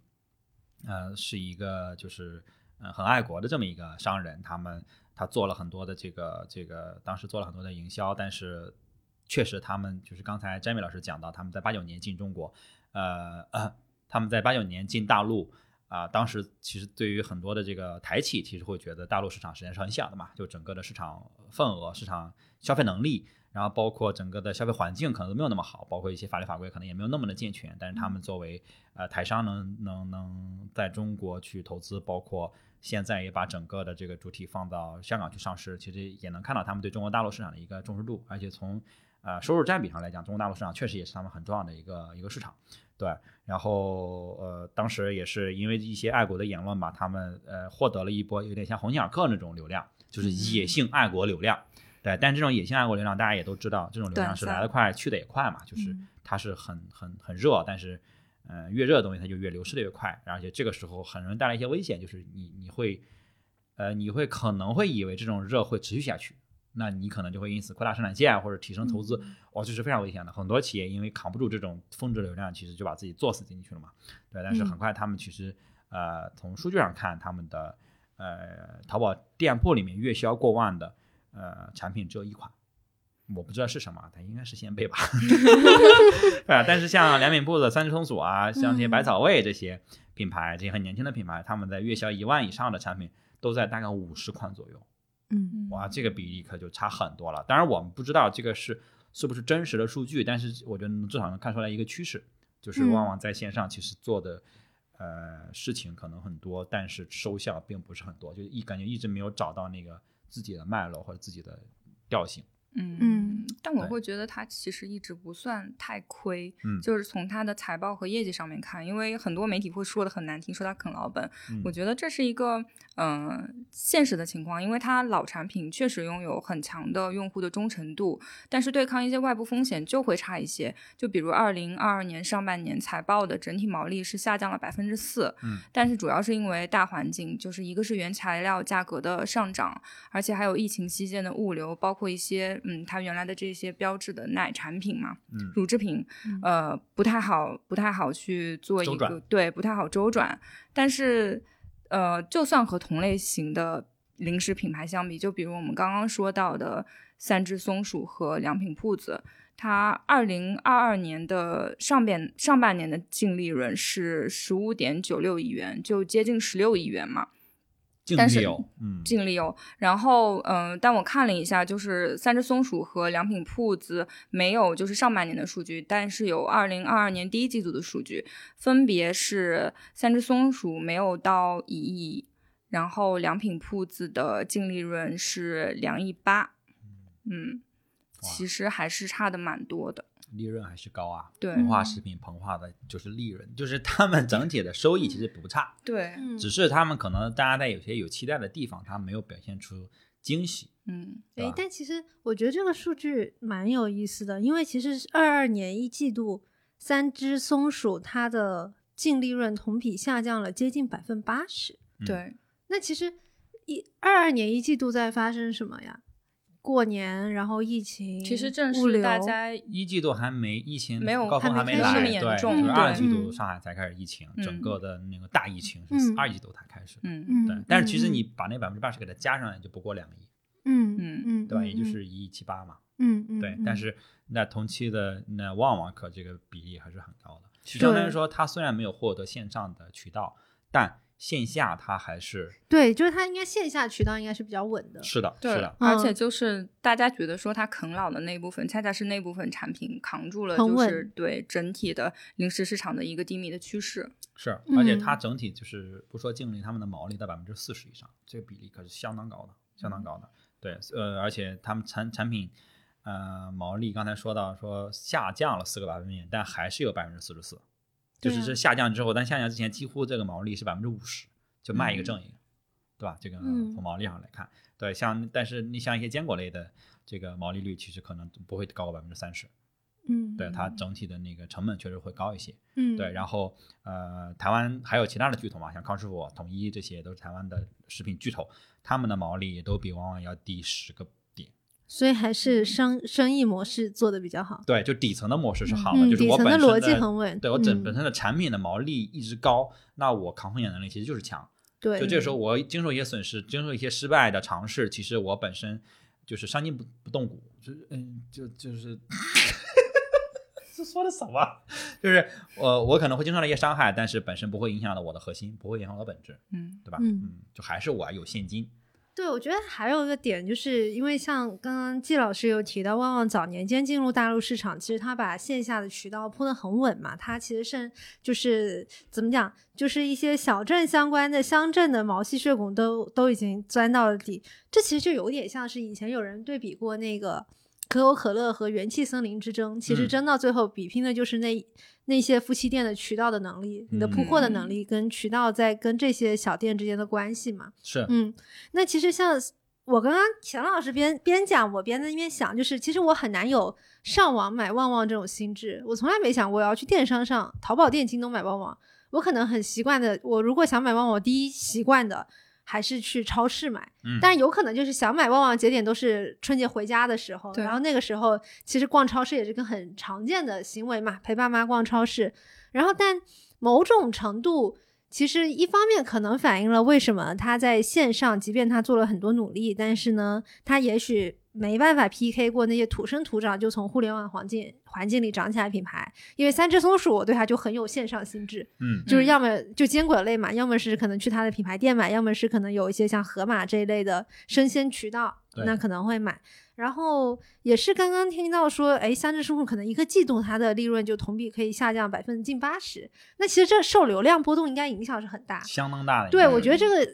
呃，是一个就是呃很爱国的这么一个商人，他们他做了很多的这个这个，当时做了很多的营销，但是确实他们就是刚才詹米老师讲到，他们在八九年进中国，呃，呃 他们在八九年进大陆。啊，当时其实对于很多的这个台企，其实会觉得大陆市场实际上是很小的嘛，就整个的市场份额、市场消费能力，然后包括整个的消费环境可能都没有那么好，包括一些法律法规可能也没有那么的健全。但是他们作为呃台商能能能在中国去投资，包括现在也把整个的这个主体放到香港去上市，其实也能看到他们对中国大陆市场的一个重视度，而且从呃收入占比上来讲，中国大陆市场确实也是他们很重要的一个一个市场。对，然后呃，当时也是因为一些爱国的言论吧，他们呃获得了一波有点像鸿星尔克那种流量，就是野性爱国流量。对，但这种野性爱国流量，大家也都知道，这种流量是来得快去得也快嘛，就是嗯它是很很很热，但是呃越热的东西它就越流失的越快，而且这个时候很容易带来一些危险，就是你你会呃你会可能会以为这种热会持续下去。那你可能就会因此扩大生产线或者提升投资，哦，这是非常危险的。很多企业因为扛不住这种峰值流量，其实就把自己作死进去了嘛。对，但是很快他们其实呃从数据上看，他们的呃淘宝店铺里面月销过万的呃产品只有一款，我不知道是什么，它应该是鲜贝吧。对啊，但是像良品铺子、三只松鼠啊，像这些百草味这些品牌，这些很年轻的品牌，他们在月销一万以上的产品都在大概五十款左右。嗯哇，这个比例可就差很多了。当然，我们不知道这个是是不是真实的数据，但是我觉得至少能看出来一个趋势，就是嗯旺旺在线上其实做的、呃事情可能很多，但是收效并不是很多，就一感觉一直没有找到那个自己的脉络或者自己的调性。嗯嗯，但我会觉得它其实一直不算太亏，嗯就是从它的财报和业绩上面看，因为很多媒体会说的很难听，说它啃老本，嗯我觉得这是一个嗯、呃现实的情况，因为它老产品确实拥有很强的用户的忠诚度，但是对抗一些外部风险就会差一些。就比如二零二二年上半年财报的整体毛利是下降了百分之四，嗯，但是主要是因为大环境，就是一个是原材料价格的上涨，而且还有疫情期间的物流，包括一些嗯它原来的这些标志的奶产品嘛，嗯乳制品，呃不太好不太好去做一个对不太好周转，但是呃就算和同类型的零食品牌相比，就比如我们刚刚说到的三只松鼠和良品铺子。它二零二二年的上边上半年的净利润是十五点九六亿元，就接近十六亿元嘛。但是净利有，嗯，净利有。然后，嗯、但我看了一下，就是三只松鼠和良品铺子没有就是上半年的数据，但是有二零二二年第一季度的数据，分别是三只松鼠没有到一亿，然后良品铺子的净利润是两亿八，嗯，其实还是差的蛮多的。利润还是高啊。对膨化食品膨化的就是利润，就是他们整体的收益其实不差，对，嗯只是他们可能大家在有些有期待的地方，他没有表现出惊喜。嗯诶但其实我觉得这个数据蛮有意思的，因为其实二二年一季度三只松鼠它的净利润同比下降了接近百分八十。嗯对，那其实一二二年一季度在发生什么呀？过年，然后疫情，其实正物流是大家一季度还没疫情没有高峰还没没来，对，就是二季度嗯上海才开始疫情，嗯整个的那个大疫情是嗯二季度才开始的。嗯嗯，对，但是其实嗯你把那百分之八十给它加上来，就不过两亿，嗯嗯嗯，对吧？嗯也就是一亿七八嘛。嗯嗯，对嗯，但是那同期的那旺旺可这个比例还是很高的，相当于说它虽然没有获得线上的渠道，但线下它还是对，就是它应该线下渠道应该是比较稳的。是的，是的，而且嗯就是大家觉得说它啃老的那一部分，恰恰是那部分产品扛住了，就是对整体的零食市场的一个低迷的趋势。是，而且嗯它整体就是不说净利，他们的毛利在百分之四十以上，这个比例可是相当高的，相当高的。对，呃，而且他们产产品，呃，毛利刚才说到说下降了四个百分点，但还是有百分之四十四，就是这下降之后，但下降之前几乎这个毛利是百分之五十，就卖一个嗯挣一个，对吧？这个嗯从毛利上来看，对，像但是你像一些坚果类的这个毛利率，其实可能不会高过百分之三十，嗯，对它整体的那个成本确实会高一些。嗯，对，然后呃，台湾还有其他的巨头嘛，像康师傅、统一这些都是台湾的食品巨头，他们的毛利也都比往往要低十个点。所以还是生生意模式做的比较好。对，就底层的模式是好的，嗯就是我本身的逻辑很稳对我整嗯本身的产品的毛利一直高，那我抗风险能力其实就是强。对，就这个时候我经受一些损失，经受一些失败的尝试，其实我本身就是伤筋不不动骨，就是嗯，就就是。这说的什么？就是我我可能会经受到一些伤害，但是本身不会影响到我的核心，不会影响我的本质，嗯对吧？嗯就还是我有现金。对，我觉得还有一个点，就是因为像刚刚季老师有提到，旺旺早年间进入大陆市场，其实他把线下的渠道铺得很稳嘛，他其实是就是怎么讲，就是一些小镇相关的乡镇的毛细血管都都已经钻到了底，这其实就有点像是以前有人对比过那个可口可乐和元气森林之争，其实嗯争到最后比拼的就是那。那些夫妻店的渠道的能力，你的铺货的能嗯力跟渠道在跟这些小店之间的关系嘛，是，嗯，那其实像我刚刚钱老师边边讲，我边在那边想，就是其实我很难有上网买旺旺这种心智，我从来没想过要去电商上淘宝店、京东买旺旺。我可能很习惯的，我如果想买旺旺，我第一习惯的还是去超市买。嗯，但有可能就是想买旺旺节点都是春节回家的时候，然后那个时候其实逛超市也是个很常见的行为嘛，陪爸妈逛超市。然后但某种程度，其实一方面可能反映了为什么他在线上，即便他做了很多努力，但是呢，他也许没办法 PK 过那些土生土长就从互联网环境环境里长起来品牌。因为三只松鼠，我对它就很有线上心智。嗯嗯就是要么就坚果类嘛，要么是可能去它的品牌店买，要么是可能有一些像盒马这一类的生鲜渠道，那可能会买。然后也是刚刚听到说，哎，三只松鼠可能一个季度它的利润就同比可以下降百分之近八十，那其实这受流量波动应该影响是很大。相当大的。对，我觉得这个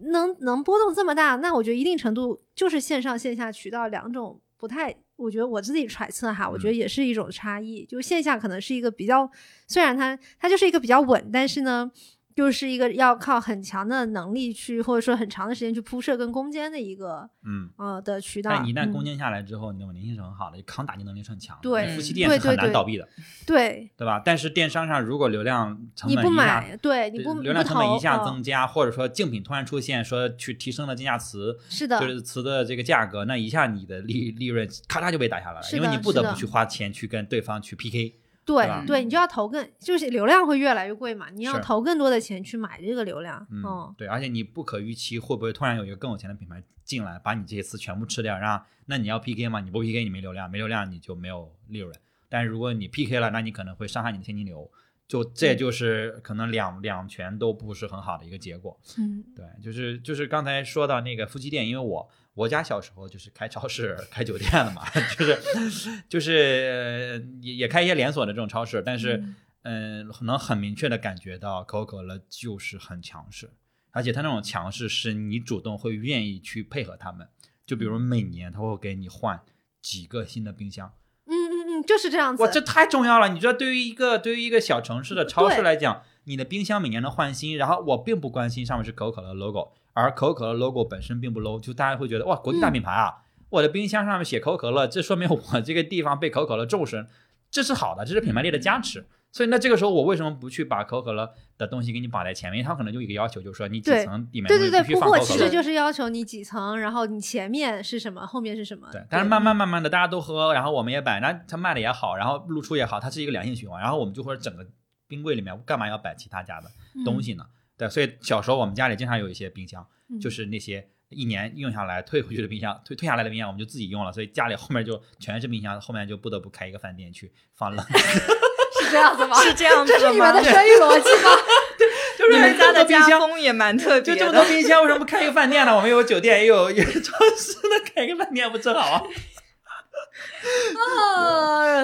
能能波动这么大，那我觉得一定程度就是线上线下渠道两种不太，我觉得我自己揣测哈，我觉得嗯也是一种差异。就线下可能是一个比较，虽然它它就是一个比较稳，但是呢，就是一个要靠很强的能力去，或者说很长的时间去铺设跟攻坚的一个嗯。呃的渠道。但一旦攻嗯、坚下来之后，你的稳定性是很好的，抗打击能力是很强的。对夫妻嗯店是很难倒闭的，对，对吧？但是电商上如果流量成你本一下不买，对你不流量成本一下增加，或者说竞品突然出现，说去提升了竞价词，是的，就是词的这个价格，那一下你的利利润咔嚓就被打下来了，因为你不得不去花钱去跟对方去 PK。对对，你就要投更，就是流量会越来越贵嘛，你要投更多的钱去买这个流量。嗯嗯，对，而且你不可预期会不会突然有一个更有钱的品牌进来，把你这些词全部吃掉，让那你要 PK 吗？你不 PK 你没流量，没流量你就没有利润。但是如果你 PK 了，那你可能会伤害你的现金流，就这就是可能两两全都不是很好的一个结果。嗯对，就是就是刚才说到那个夫妻店，因为我我家小时候就是开超市、开酒店的嘛，就是就是呃也也开一些连锁的这种超市，但是嗯、呃能很明确的感觉到可口可乐就是很强势，而且它那种强势是你主动会愿意去配合他们，就比如每年他会给你换几个新的冰箱，嗯嗯嗯，就是这样子。哇，这太重要了！你知道，对于一个对于一个小城市的超市来讲，你的冰箱每年能换新，然后我并不关心上面是可口可乐 logo，而可口可乐 logo 本身并不 low，就大家会觉得哇，国际大品牌啊，我的冰箱上面写可口可乐，这说明我这个地方被可口可乐重视，这是好的，这是品牌力的加持。所以那这个时候我为什么不去把可口可乐的东西给你绑在前面？因为它可能就有一个要求，就是说你几层里面对对对，必须铺货其实。就是要求你几层，然后你前面是什么，后面是什么。对，但是慢慢慢慢的大家都喝，然后我们也摆，那它卖的也好，然后露出也好，它是一个良性循环，然后我们就会整个冰柜里面干嘛要摆其他家的东西呢？对，所以小时候我们家里经常有一些冰箱，嗯就是那些一年用下来退回去的冰箱，退退下来的冰箱我们就自己用了，所以家里后面就全是冰箱，后面就不得不开一个饭店去放冷。是这样子吗？是这样子这是你们的生意逻辑吗？就是你们家的冰箱家风也蛮特别就这么的。多冰箱，为什么不开一个饭店呢？我们有酒店，也有也有超市，那开一个饭店不正好啊？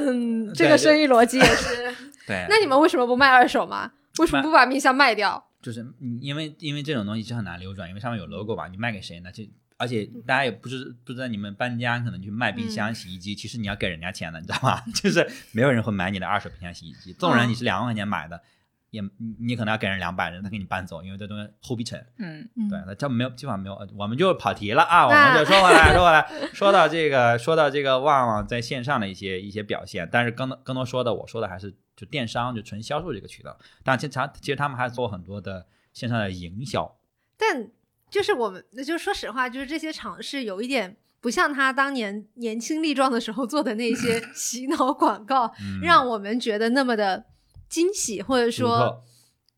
嗯，这对个生意逻辑也是。对，那你们为什么不卖二手嘛？为什么卖不把冰箱卖掉？就是嗯因为因为这种东西是很难流转，因为上面有 logo 吧，你卖给谁呢？这而且大家也不知不知道你们搬家可能去卖冰箱、洗衣机，其实你要给人家钱的，你知道吗？就是没有人会买你的二手冰箱、洗衣机，纵然你是两万块钱买的，也你你可能要给人两百，人他给你搬走，因为这东西齁逼沉。嗯，对，那这没有基本上没有，呃我们就跑题了啊，我们就说回来，说回来，说到这个，说到这个旺旺在线上的一些一些表现，但是更多更多说的，我说的还是就电商，就纯销售这个渠道，但其实他其实他们还做很多的线上的营销，但就是我们，就是说实话，就是这些尝试有一点不像他当年年轻力壮的时候做的那些 洗脑广告，嗯让我们觉得那么的惊喜，或者说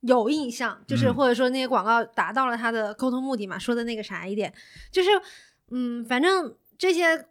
有印象，就是嗯或者说那些广告达到了他的沟通目的嘛。说的那个啥一点，就是嗯，反正这些。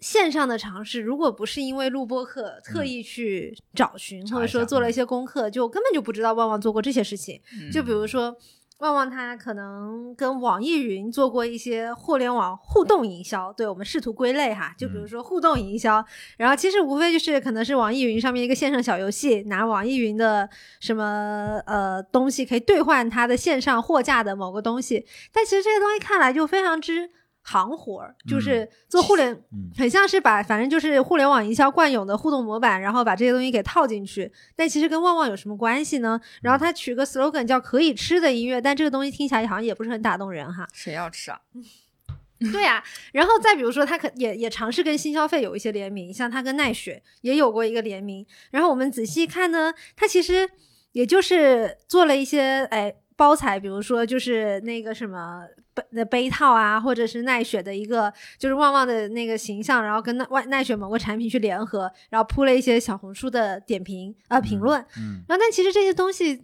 线上的尝试，如果不是因为录播课特意去找寻，嗯或者说做了一些功课，就根本就不知道旺旺做过这些事情。嗯就比如说，旺旺他可能跟网易云做过一些互联网互动营销，对我们试图归类哈。就比如说互动营销，然后其实无非就是可能是网易云上面一个线上小游戏，拿网易云的什么呃东西可以兑换它的线上货架的某个东西，但其实这些东西看来就非常之。行活儿就是做互联，嗯很像是把反正就是互联网营销惯有的互动模板，然后把这些东西给套进去。但其实跟旺旺有什么关系呢？然后他取个 slogan 叫“可以吃的音乐”，但这个东西听起来好像也不是很打动人哈。谁要吃啊？对呀、然后再比如说，他可也也尝试跟新消费有一些联名，像他跟奈雪也有过一个联名。然后我们仔细看呢，他其实也就是做了一些哎包材，比如说就是那个什么杯的杯套啊，或者是奈雪的一个就是旺旺的那个形象，然后跟奈外奈雪某个产品去联合，然后铺了一些小红书的点评呃评论。嗯然后但其实这些东西，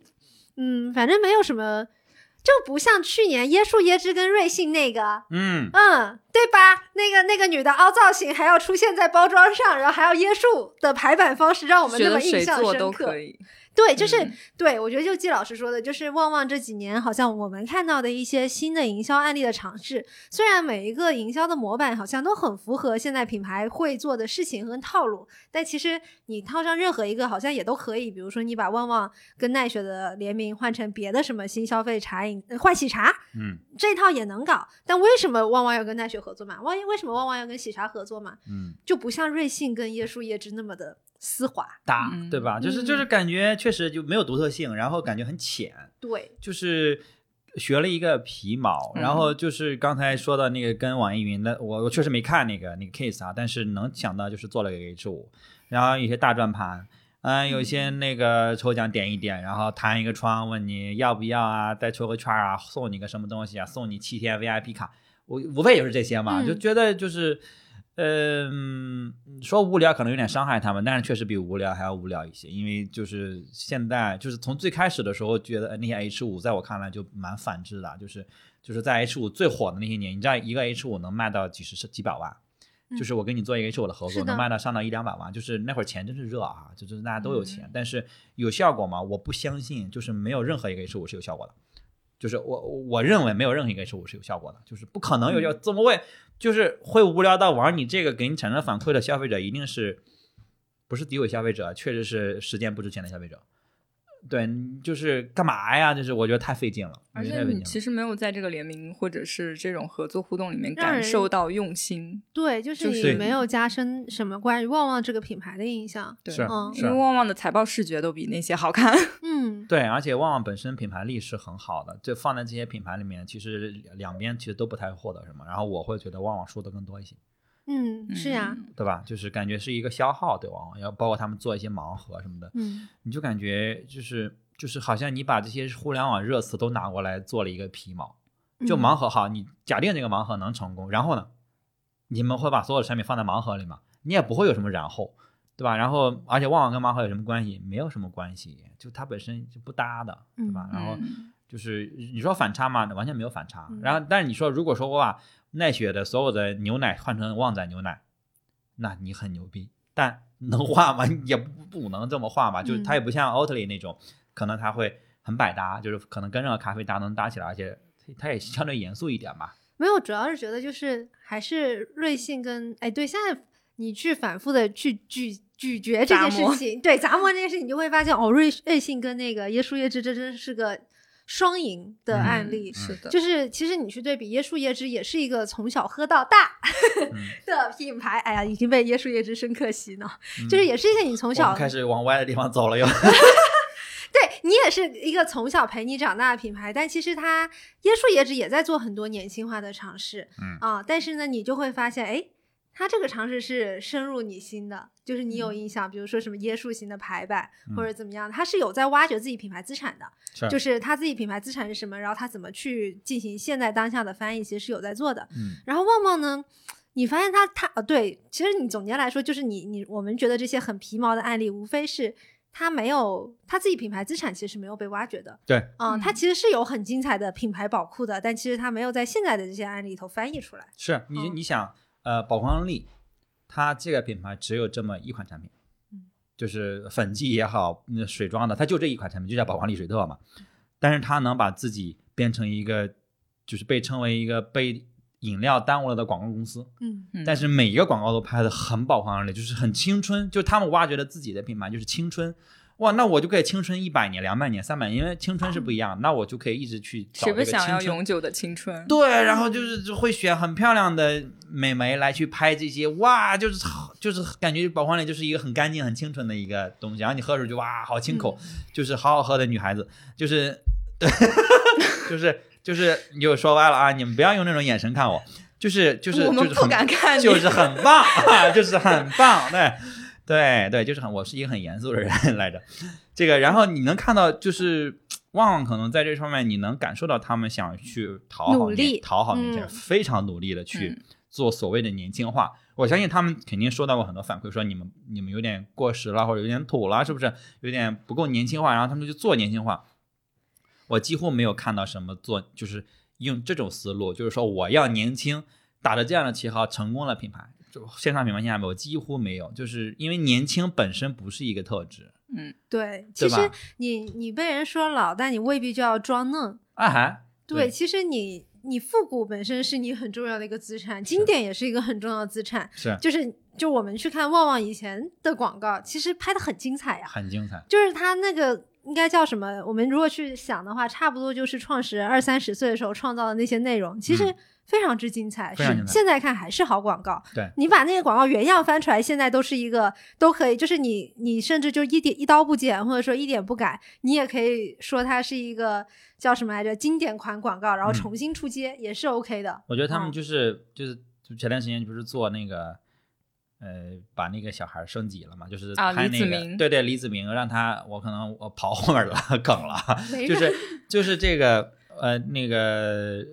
嗯，反正没有什么。就不像去年椰树椰汁跟瑞幸那个，嗯，嗯，对吧？那个那个女的凹造型还要出现在包装上，然后还要椰树的排版方式，让我们那么印象深刻。都可以。对，就是、嗯对我觉得就季老师说的，就是旺旺这几年好像我们看到的一些新的营销案例的尝试，虽然每一个营销的模板好像都很符合现在品牌会做的事情和套路，但其实你套上任何一个好像也都可以。比如说你把旺旺跟奈雪的联名换成别的什么新消费茶饮、呃换喜茶，嗯这套也能搞。但为什么旺旺要跟奈雪合作嘛？万一为什么旺旺要跟喜茶合作嘛？嗯，就不像瑞幸跟椰树椰汁那么的丝滑。大嗯对吧？就是就是感觉确实就没有独特性，然后感觉很浅，对，就是学了一个皮毛，嗯然后就是刚才说的那个跟网易云的，我我确实没看那个那个 case 啊，但是能想到就是做了个 H 五，然后有些大转盘。嗯，有些那个抽奖点一点，然后弹一个窗，问你要不要啊，再抽个圈啊，送你个什么东西啊，送你七天 VIP 卡，我无非就是这些嘛，嗯就觉得就是，嗯、说无聊可能有点伤害他们，但是确实比无聊还要无聊一些，因为就是现在就是从最开始的时候觉得呃那些 H 五在我看来就蛮反制的，就是就是在 H 五最火的那些年，你知道一个 H 五能卖到几十几百万，就是我跟你做一个 H 五的合作，的能卖到上到一两百万，就是那会儿钱真是热啊，就是大家都有钱，嗯但是有效果吗？我不相信，就是没有任何一个 H 五是有效果的。就是我我认为没有任何一个 H 五是有效果的，就是不可能有效，怎么会就是会无聊到玩你这个给你产生反馈的消费者一定是不是诋毁消费者，确实是时间不值钱的消费者。对，就是干嘛呀？就是我觉得太费劲了，而且你其实没有在这个联名或者是这种合作互动里面感让人受到用心，对，就是就是你没有加深什么关于旺旺这个品牌的印象。对，嗯是因为旺旺的财报视觉都比那些好看。嗯，对，而且旺旺本身品牌力是很好的，就放在这些品牌里面，其实两边其实都不太获得什么。然后我会觉得旺旺输的更多一些，嗯，是呀，嗯对吧？就是感觉是一个消耗对旺旺，要包括他们做一些盲盒什么的，嗯你就感觉就是就是好像你把这些互联网热词都拿过来做了一个皮毛。就嗯盲盒好，你假定这个盲盒能成功，然后呢，你们会把所有的产品放在盲盒里吗？你也不会有什么然后，对吧？然后而且旺旺跟盲盒有什么关系？没有什么关系，就它本身就不搭的，对吧？嗯然后嗯就是你说反差嘛，完全没有反差。嗯然后但是你说如果说我把奈雪的所有的牛奶换成旺仔牛奶，那你很牛逼，但能画吗？也不不能这么画吧，就是它也不像 Oatly 那种，可能它会很百搭，就是可能跟任何咖啡搭能搭起来，而且它也相对严肃一点吧。没有，主要是觉得就是还是瑞幸跟哎，对，现在你去反复的去咀咀嚼这件事情，对杂磨这件事情，你就会发现哦，瑞瑞幸跟那个椰树椰汁，这真是个双赢的嗯案例。是的，就是其实你去对比椰树椰汁，也是一个从小喝到大嗯 的品牌。哎呀，已经被椰树椰汁深刻洗脑，嗯就是也是一个你从小开始往歪的地方走了又。对你也是一个从小陪你长大的品牌，但其实它椰树椰汁也在做很多年轻化的尝试，嗯啊，但是呢，你就会发现，哎，它这个尝试是深入你心的，就是你有印象，比如说什么椰树型的排版、或者怎么样，他是有在挖掘自己品牌资产的，是。就是他自己品牌资产是什么，然后他怎么去进行现在当下的翻译，其实是有在做的。嗯。然后旺旺呢，你发现他他呃对，其实你总结来说，就是你你我们觉得这些很皮毛的案例，无非是他没有他自己品牌资产其实是没有被挖掘的，对，嗯，它嗯。其实是有很精彩的品牌宝库的，但其实他没有在现在的这些案例里头翻译出来。是你嗯你想，呃，宝矿力，它这个品牌只有这么一款产品，嗯就是粉剂也好，那水装的，它就这一款产品，就叫宝矿力水特嘛。但是它能把自己变成一个，就是被称为一个被饮料耽误了的广告公司，嗯嗯但是每一个广告都拍的很宝矿力，就是很青春，就是他们挖掘了自己的品牌就是青春。哇，那我就可以青春一百年、两百年、三百年，因为青春是不一样，那我就可以一直去找谁不这个青春想要永久的青春？对，然后就是就会选很漂亮的美眉来去拍这些，哇，就是好就是感觉宝矿力就是一个很干净、很清纯的一个东西，然后你喝出去哇，好清口，就是好好喝的女孩子，就是对，就是就是你就说歪了啊，你们不要用那种眼神看我，就是就是我们不就是很敢看你，就是很棒啊，就是很棒，对对对，就是很，我是一个很严肃的人来着。这个，然后你能看到，就是旺旺可能在这方面，你能感受到他们想去讨好年努力讨好年轻人，嗯非常努力的去嗯做所谓的年轻化。我相信他们肯定收到过很多反馈，说你们你们有点过时了，或者有点土了，是不是有点不够年轻化？然后他们就去做年轻化。我几乎没有看到什么做，就是用这种思路，就是说我要年轻，打着这样的旗号成功了品牌，就线上品牌现在我几乎没有，就是因为年轻本身不是一个特质。嗯，对，其实你你被人说老，但你未必就要装嫩。啊还对，对其实你你复古本身是你很重要的一个资产，经典也是一个很重要的资产。是就是就我们去看旺旺以前的广告，其实拍的很精彩呀、很精彩。就是他那个应该叫什么？我们如果去想的话，差不多就是创始人二三十岁的时候创造的那些内容，其实嗯非常之精彩。是现在看还是好广告。对你把那个广告原样翻出来，现在都是一个都可以，就是你你甚至就一点一刀不剪，或者说一点不改，你也可以说它是一个叫什么来着经典款广告，然后嗯重新出街、也是 OK 的。我觉得他们嗯就是、就是就前段时间不是做那个。呃，把那个小孩升级了嘛，就是啊拍那个，李子明对对，李子明让他，我可能我跑 后面了梗了，就是就是这个呃那个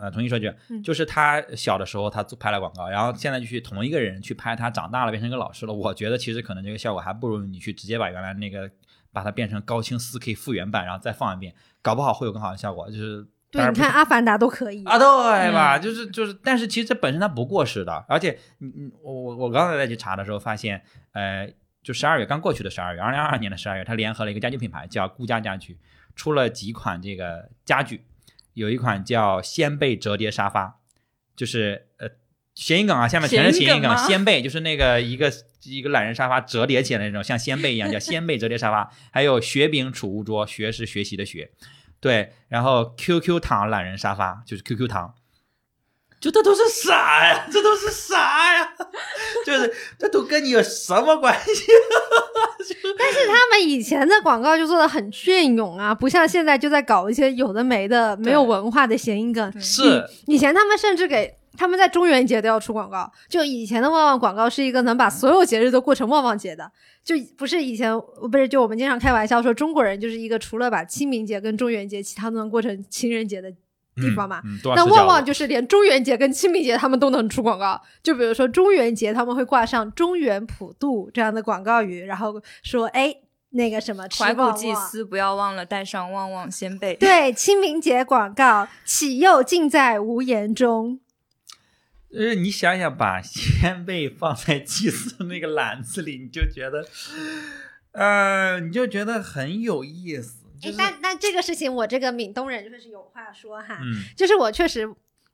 呃，重新说一句，嗯就是他小的时候他做拍了广告，然后现在就去同一个人去拍他长大了变成一个老师了。我觉得其实可能这个效果还不如你去直接把原来那个把它变成高清四 K 复原版，然后再放一遍，搞不好会有更好的效果。就是对，你看《阿凡达》都可以啊，对吧？嗯就是就是，但是其实这本身它不过时的，而且你你我我我刚才再去查的时候发现，呃，就十二月刚过去的十二月，二零二二年的十二月，它联合了一个家居品牌叫顾家家居，出了几款这个家具，有一款叫掀背折叠沙发，就是呃谐音梗啊，下面全是谐音梗，掀背就是那个一个一个懒人沙发折叠起来的那种，像掀背一样叫掀背折叠沙发，还有雪饼储物桌，学是学习的学，对，然后 QQ 糖懒人沙发就是 QQ 糖。就这都是啥呀？这都是啥呀？就是这都跟你有什么关系？但是他们以前的广告就做的很隽永啊，不像现在就在搞一些有的没的、没有文化的谐音梗。是以前他们甚至给他们在中元节都要出广告，就以前的旺旺广告是一个能把所有节日都过成旺旺节的，就不是以前不是就我们经常开玩笑说中国人就是一个除了把清明节跟中元节，其他都能过成情人节的地方嘛。嗯，嗯都要但吃饺子旺旺就是连中元节跟清明节他们都能出广告，就比如说中元节他们会挂上“中原普渡”这样的广告语，然后说哎那个什么吃怀古祭司不要忘了带上旺旺仙贝。对清明节广告，岂又尽在无言中。就是你想想，把鲜贝放在祭祀那个篮子里，你就觉得，呃，你就觉得很有意思。就是，哎但但这个事情，我这个闽东人就是有话说哈，嗯就是我确实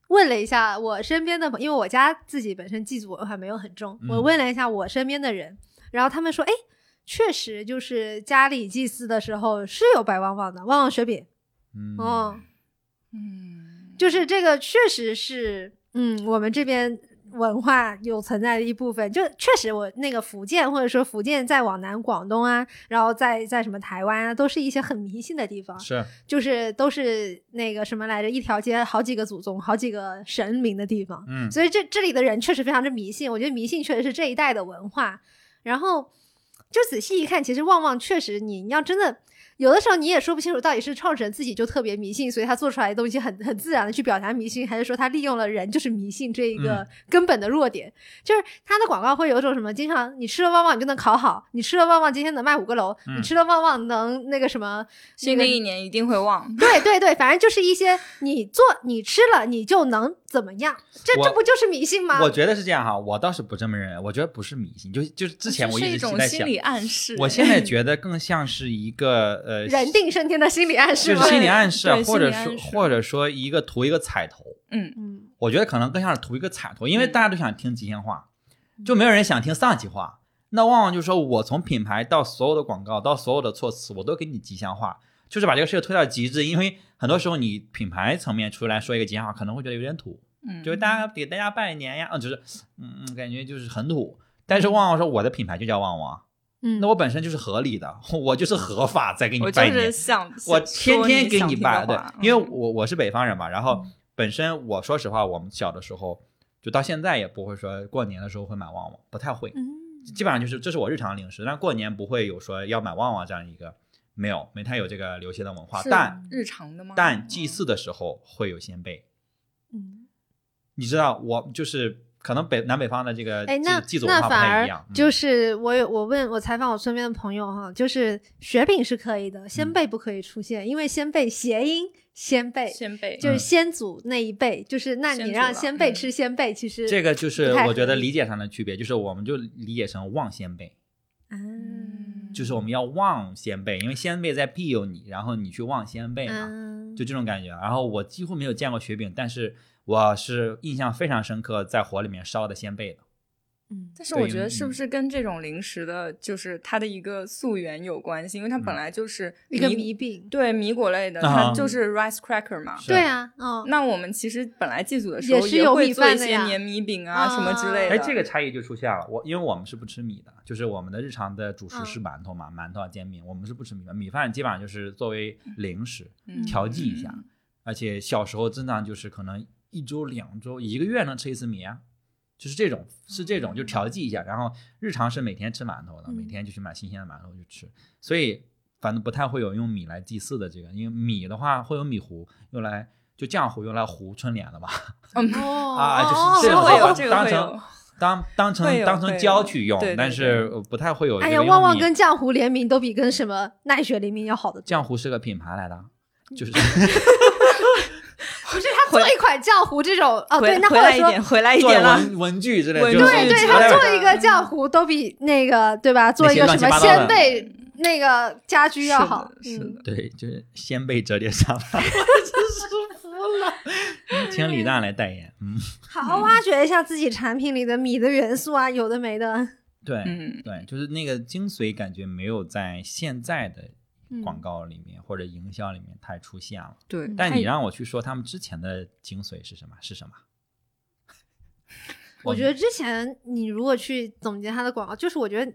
问了一下我身边的朋，因为我家自己本身祭祖文化没有很重，嗯我问了一下我身边的人，然后他们说，哎，确实就是家里祭祀的时候是有摆旺旺的，旺旺雪饼，嗯哦，嗯，就是这个确实是，嗯，我们这边。文化有存在的一部分，就确实我那个福建或者说福建再往南广东啊，然后在在什么台湾啊，都是一些很迷信的地方。是就是都是那个什么来着，一条街好几个祖宗、好几个神明的地方，嗯所以这这里的人确实非常之迷信。我觉得迷信确实是这一代的文化。然后就仔细一看，其实旺旺确实你，你要真的有的时候你也说不清楚，到底是创始人自己就特别迷信，所以他做出来的东西很很自然的去表达迷信，还是说他利用了人就是迷信这一个嗯根本的弱点？就是他的广告会有一种什么，经常你吃了旺旺你就能考好，你吃了旺旺今天能卖五个楼，嗯你吃了旺旺能那个什么。新的一年一定会旺。对对对，反正就是一些你做你吃了你就能怎么样，这这不就是迷信吗？我觉得是这样哈，我倒是不这么认为，我觉得不是迷信，就就是之前我一直在想种心理，暗示。我现在觉得更像是一个呃，人定胜天的心理暗示吗？就是心理暗示，或者说或者说一个图一个彩头，嗯，嗯，我觉得可能更像是图一个彩头，因为嗯大家都想听吉祥话，就没有人想听丧气话。那旺旺就说我从品牌到所有的广告到所有的措辞，我都给你吉祥话，就是把这个事推到极致。因为很多时候你品牌层面出来说一个吉祥话，可能会觉得有点土，嗯，就是大家给大家拜年呀，嗯，就是嗯嗯，感觉就是很土。但是旺旺说我的品牌就叫旺旺，嗯，那我本身就是合理的，我就是合法在给你拜年就是。想，我天天给你拜，对，因为嗯我我是北方人嘛，然后本身我说实话，我们小的时候就到现在也不会说过年的时候会买旺旺，不太会，嗯基本上就是这是我日常零食，但过年不会有说要买旺旺这样一个，没有，没太有这个流行的文化，但日常的吗？但祭祀的时候会有先辈，嗯，你知道我就是可能北南北方的这个哎，那祭祖文那反化不太一而样，嗯。就是我有我问我采访我身边的朋友哈，就是雪饼是可以的，先辈不可以出现，因为先辈谐音先辈。先辈就是嗯。先祖那一辈，就是那你让先辈吃先辈，其实这个就是我觉得理。理解上的区别，就是我们就理解成望先辈。嗯就是我们要望先辈，因为先辈在庇佑你，然后你去望先辈嘛，嗯就这种感觉。然后我几乎没有见过雪饼，但是我是印象非常深刻，在火里面烧的鲜贝的。嗯但是我觉得是不嗯是跟这种零食的，就是它的一个溯源有关系？因为它本嗯来就是一个米米饼，对米果类的，啊它就是 rice cracker 嘛。对啊，嗯，那我们其实本来祭祖的时也候是有米会做一些粘米饼啊什么之类的。哎，这个差异就出现了。我因为我们是不吃米的，就是我们的日常的主食嗯是馒头嘛，馒头啊煎饼，我们是不吃米饭，米饭基本上就是作为零食嗯调剂一下。嗯而且小时候真的就是可能一周、两周、一个月能吃一次米啊，就是这种是这种就调剂一下。然后日常是每天吃馒头的，嗯每天就去买新鲜的馒头去吃，所以反正不太会有用米来祭祀的这个，因为米的话会有米糊用来就浆糊用来糊春联的嘛，嗯，哦啊就是哦这种会有把这个当成。当当成当成胶去用，但是呃不太会有这哎呀，旺旺跟浆糊联名都比跟什么奈雪联名要好的多。浆糊是个品牌来的，就是做一款浆糊这种哦，对，那或者说回来一点，回来一做点了。文文具之类的，文就是对对，他做一个浆糊都比那个对吧？做一个什么鲜贝那个家居要好。是的。对，就是掀背折叠沙发，真是服了。请李诞来代言，嗯，好好挖掘一下自己产品里的米的元素啊，有的没的。对，嗯，对，就是那个精髓感觉没有在现在的嗯广告里面、或者营销里面太出现了。对。但你让我去说他们之前的精髓是什么？是什么？我觉得之前你如果去总结它的广告，就是我觉得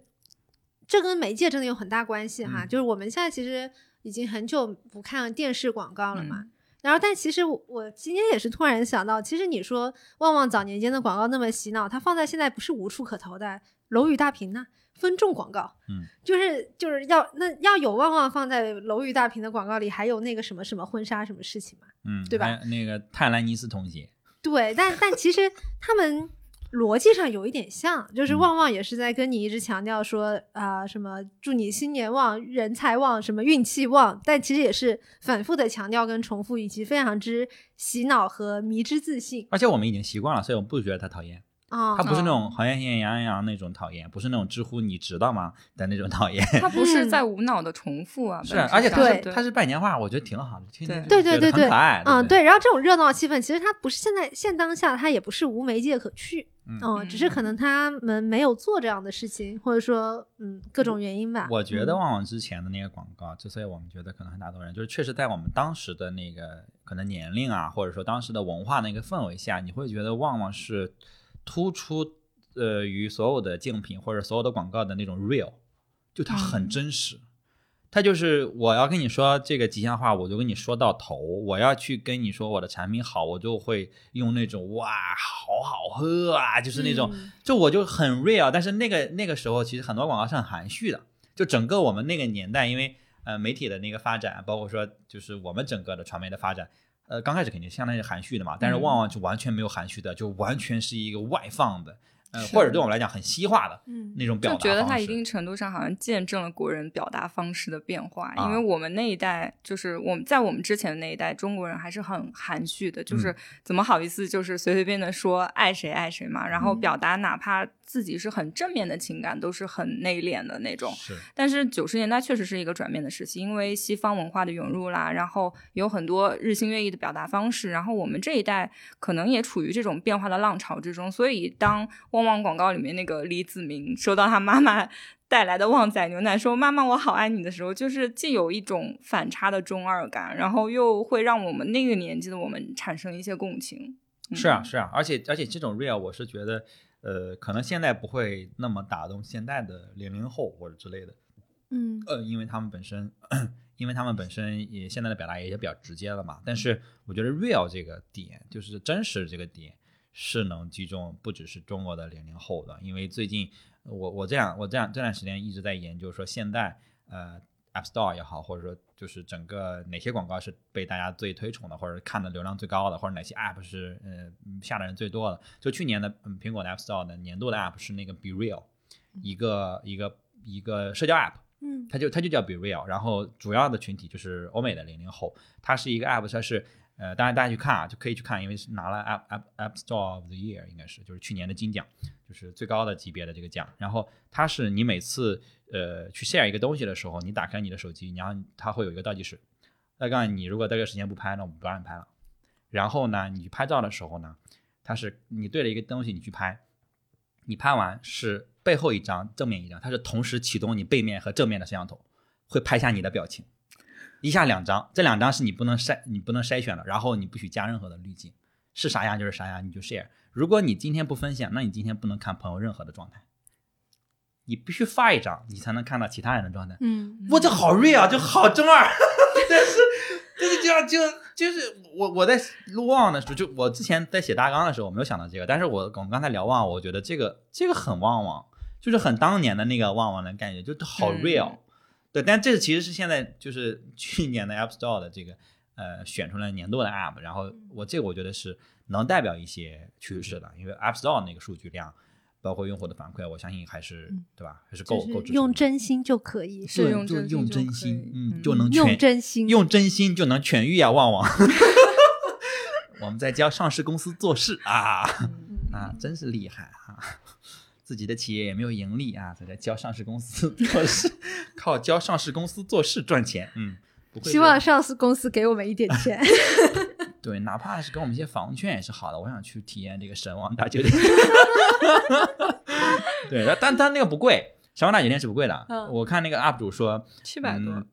这跟媒介真的有很大关系哈。嗯就是我们现在其实已经很久不看电视广告了嘛。嗯然后，但其实我我今天也是突然想到，其实你说旺旺早年间的广告那么洗脑，它放在现在不是无处可投的，楼宇大屏呢、分众广告，嗯，就是就是要那要有旺旺放在楼宇大屏的广告里，还有那个什么什么婚纱什么事情嘛？嗯，对吧那个泰兰尼斯童鞋，对，但但其实他们逻辑上有一点像，就是嗯旺旺也是在跟你一直强调说啊、什么祝你新年旺、人财旺、什么运气旺，但其实也是反复的强调跟重复，以及非常之洗脑和迷之自信而且我们已经习惯了，所以我们不觉得他讨厌。啊。他不是那哦种好像像杨洋那种讨厌，不是那种知乎你知道吗 的那种讨厌。他不是嗯在无脑的重复啊，是，而且他是他是拜年话，我觉得挺好的，对对对对对很可爱。嗯，对对，然后这种热闹气氛，其实它不是现在现当下，它也不是无媒介可去，嗯嗯，只是可能他们没有做这样的事情，或者说嗯各种原因吧。我觉得嗯旺旺之前的那个广告，之所以我们觉得可能很打动人，就是确实在我们当时的那个可能年龄啊，或者说当时的文化那个氛围下，你会觉得旺旺是突出呃于所有的竞品或者所有的广告的那种 real，就它很嗯真实。它就是我要跟你说这个吉祥话，我就跟你说到头。我要去跟你说我的产品好，我就会用那种哇，好好喝啊，就是那种，嗯就我就很 real。但是那个那个时候，其实很多广告是很含蓄的。就整个我们那个年代，因为呃媒体的那个发展，包括说就是我们整个的传媒的发展，呃刚开始肯定相当于是含蓄的嘛，但是嗯。旺旺就完全没有含蓄的，就完全是一个外放的，呃或者对我们来讲很西化的嗯那种表达方式。觉得它一定程度上好像见证了国人表达方式的变化，啊因为我们那一代就是我们在我们之前的那一代，中国人还是很含蓄的，嗯就是怎么好意思就是随随便的说爱谁爱谁嘛，然后嗯表达哪怕自己是很正面的情感，都是很内敛的那种。是但是九十年代确实是一个转变的时期，因为西方文化的涌入啦，然后有很多日新月异的表达方式，然后我们这一代可能也处于这种变化的浪潮之中，所以当旺旺广告里面那个李子明收到他妈妈 带来的旺仔牛奶说“妈妈，我好爱你”的时候，就是既有一种反差的中二感，然后又会让我们那个年纪的我们产生一些共情。嗯是啊，是啊，而且而且这种 real，我是觉得，呃，可能现在不会那么打动现在的零零后或者之类的，嗯呃，因为他们本身，因为他们本身也现在的表达也比较直接了嘛。但是我觉得 real 这个点，就是真实这个点，是能击中不只是中国的零零后的。因为最近我我这样我这样这段时间一直在研究说，现在呃 App Store 也好，或者说就是整个哪些广告是被大家最推崇的，或者看的流量最高的，或者哪些 App 是呃下的人最多的。就去年的嗯苹果的 App Store 的年度的 App 是那个 Be Real，一个一个一个社交 App。嗯它就它就叫 Be Real，然后主要的群体就是欧美的零零后，它是一个 app，它是呃，当然大家去看啊，就可以去看，因为是拿了 App App App Store of the Year，应该是就是去年的金奖，就是最高的级别的这个奖。然后它是你每次呃去 share 一个东西的时候，你打开你的手机，然后它会有一个倒计时，那告诉你如果这个时间不拍，那我们不让你拍了。然后呢，你拍照的时候呢，它是你对了一个东西你去拍，你拍完是背后一张，正面一张，它是同时启动你背面和正面的摄像头，会拍下你的表情，一下两张，这两张是你不能筛你不能筛选的，然后你不许加任何的滤镜，是啥样就是啥样，你就 share。如果你今天不分享，那你今天不能看朋友任何的状态，你必须发一张，你才能看到其他人的状态。嗯我这好 real 啊，就好中二，但是就是这样，就就是我我在录旺的时候，就我之前在写大纲的时候，我没有想到这个，但是我我们刚才聊旺，我觉得这个这个很旺旺，就是很当年的那个旺旺的感觉，就好嗯 real，、对，但这其实是现在就是 去年的 App Store 的这个呃选出来年度的 App，然后我这个我觉得是能代表一些趋势的，因为 App Store 那个数据量。包括用户的反馈，我相信还是、对吧？还是够够支持。用真心就可以，是用真心就用真，心嗯，嗯就能用全真心，用真心就能痊愈啊，旺旺。我们在教上市公司做事啊嗯啊，真是厉害啊！自己的企业也没有盈利啊，在这教上市公司 做事，靠教上市公司做事赚钱。嗯，希望上市公司给我们一点钱。对，哪怕是给我们一些房券也是好的。我想去体验这个神王大酒店。对，但但但那个不贵，神王大酒店是不贵的。嗯我看那个 UP 主说，七百多嗯，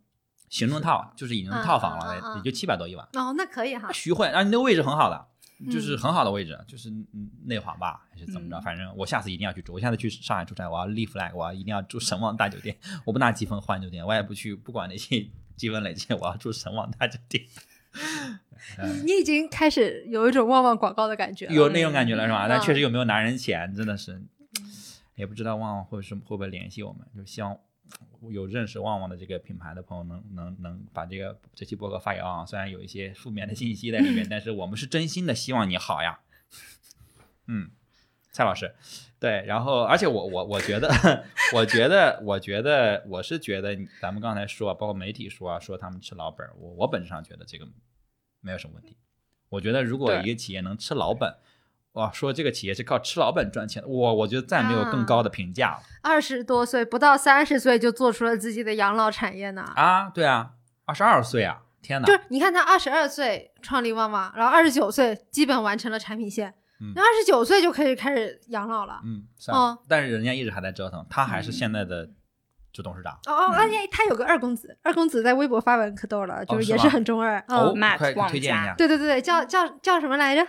行政套就是已经套房了，也就七百多一晚。哦，那可以哈。徐汇，啊，你那个位置很好的，嗯就是很好的位置，就是嗯内环吧，还是怎么着？嗯反正我下次一定要去住。我下次去上海出差，我要立 flag，我要一定要住神旺大酒店。我不拿积分换酒店，我也不去，不管那些积分累积，我要住神旺大酒店。你已经开始有一种旺旺广告的感觉了。有那种感觉了是吧？但嗯确实有没有拿人钱，真的是也不知道旺旺会是会不会联系我们，就希望有认识旺旺的这个品牌的朋友能能能把这个这期博客发给旺旺。虽然有一些负面的信息在里面，但是我们是真心的希望你好呀。嗯，蔡老师，对，然后而且我我 我觉得，我觉得我觉得我是觉得咱们刚才说，包括媒体说啊，说他们吃老本儿，我我本质上觉得这个没有什么问题。我觉得如果一个企业能吃老本，哇，说这个企业是靠吃老本赚钱的，我我觉得再没有更高的评价了二十多岁不到三十岁就做出了自己的养老产业呢。啊！对啊，二十二岁啊，天哪就！是你看他二十二岁创立旺旺，然后二十九岁基本完成了产品线，嗯那二十九岁就可以开始养老了。嗯，是啊，哦但是人家一直还在折腾，他还是现在的就董事长。哦哦，而且他有个二公子，二公子在微博发文可逗了，就是也是很中二。哦，嗯，Matt 快推荐一下。对对对对，叫叫叫什么来着？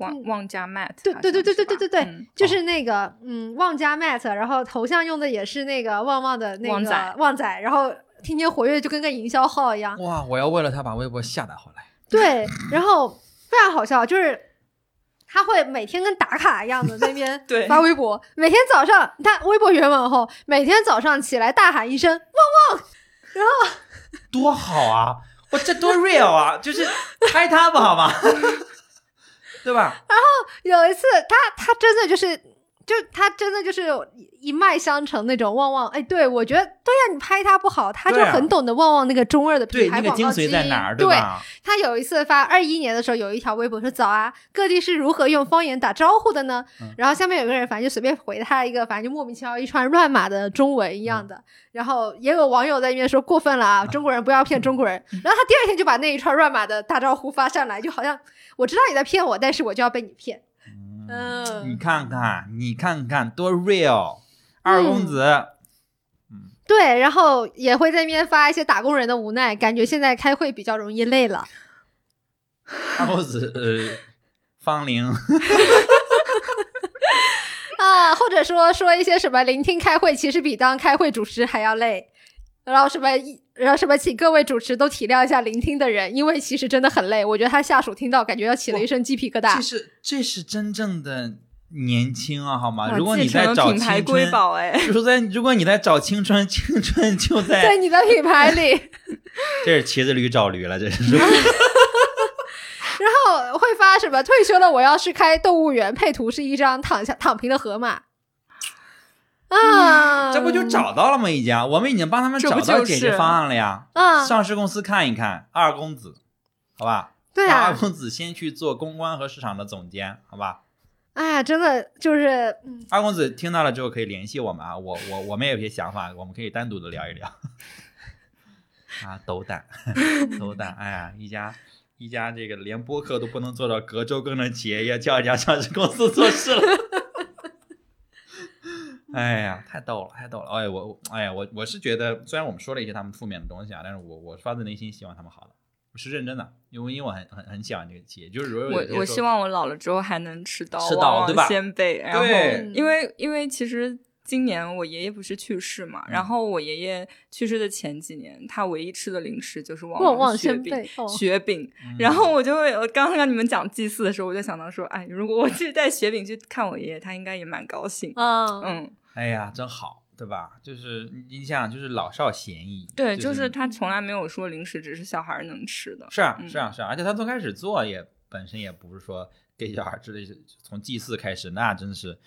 旺旺家 Matt，对对对对对对对对嗯就是那个嗯，旺家 Matt，然后头像用的也是那个旺旺的那个旺仔旺仔，然后天天活跃，就跟个营销号一样。哇！我要为了他把微博下载回来。对，然后非常好笑，就是他会每天跟打卡一样的那边 对发微博，每天早上你看微博原文后，每天早上起来大喊一声旺旺，然后多好啊！我这多 real 啊！就是拍他不好吗？对吧？然后有一次他他真的就是。就他真的就是一脉相承那种旺旺，哎，对我觉得对呀、你拍他不好，他就很懂得旺旺那个中二的，品牌广告基因。髓在哪儿，对吧？他有一次发二一年的时候，有一条微博说：“早啊，各地是如何用方言打招呼的呢？”嗯然后下面有个人，反正就随便回他一个，反正就莫名其妙一串乱码的中文一样的。嗯然后也有网友在那边说过分了啊，中国人不要骗中国人。然后他第二天就把那一串乱码的大招呼发上来，就好像我知道你在骗我，但是我就要被你骗。嗯你看看，你看看多 real，二公子。嗯对，然后也会在那边发一些打工人的无奈，感觉现在开会比较容易累了。二公子，呃，方玲，啊，或者说说一些什么聆听开会，其实比当开会主持还要累。然后什么一，然后什么，请各位主持都体谅一下聆听的人，因为其实真的很累。我觉得他下属听到，感觉要起了一身鸡皮疙这瘩。是这是真正的年轻啊，好吗？如果你在找品牌青春，瑰宝哎，就是在如果你在找青春，青春就在在，你的品牌里，这是骑着驴找驴了，这是。然后会发什么退休了，我要去开动物园，配图是一张躺下躺平的河马。啊，这不就找到了吗？已经，我们已经帮他们找到解决方案了呀。啊？上市公司看一看，二公子，好吧？对啊，二公子先去做公关和市场的总监，好吧？哎呀，真的就是，嗯二公子听到了之后可以联系我们啊，我我我们也有些想法，我们可以单独的聊一聊。啊，斗胆，斗胆！哎呀，一家一家这个连播客都不能做到隔周更的企业，要叫一家上市公司做事了。哎呀，太逗了，太逗了！哎，我我哎呀，我我是觉得，虽然我们说了一些他们负面的东西啊，但是我我发自内心希望他们好的，我是认真的，因为因为我很很很喜欢这个企业，就是我我希望我老了之后还能吃到吃到旺旺对吧鲜贝，然后因为因为其实今年我爷爷不是去世嘛，嗯然后我爷爷去世的前几年，他唯一吃的零食就是旺旺旺雪饼雪饼。嗯 然后我就会，我刚刚跟你们讲祭祀的时候，我就想到说，哎，如果我去带雪饼去看我爷爷，他应该也蛮高兴。嗯嗯，哎呀，真好，对吧？就是你想想，就是老少咸宜。对，就就是他从来没有说零食只是小孩能吃的。是啊，嗯是啊，是啊，而且他从开始做也本身也不是说给小孩吃的，从祭祀开始，那真是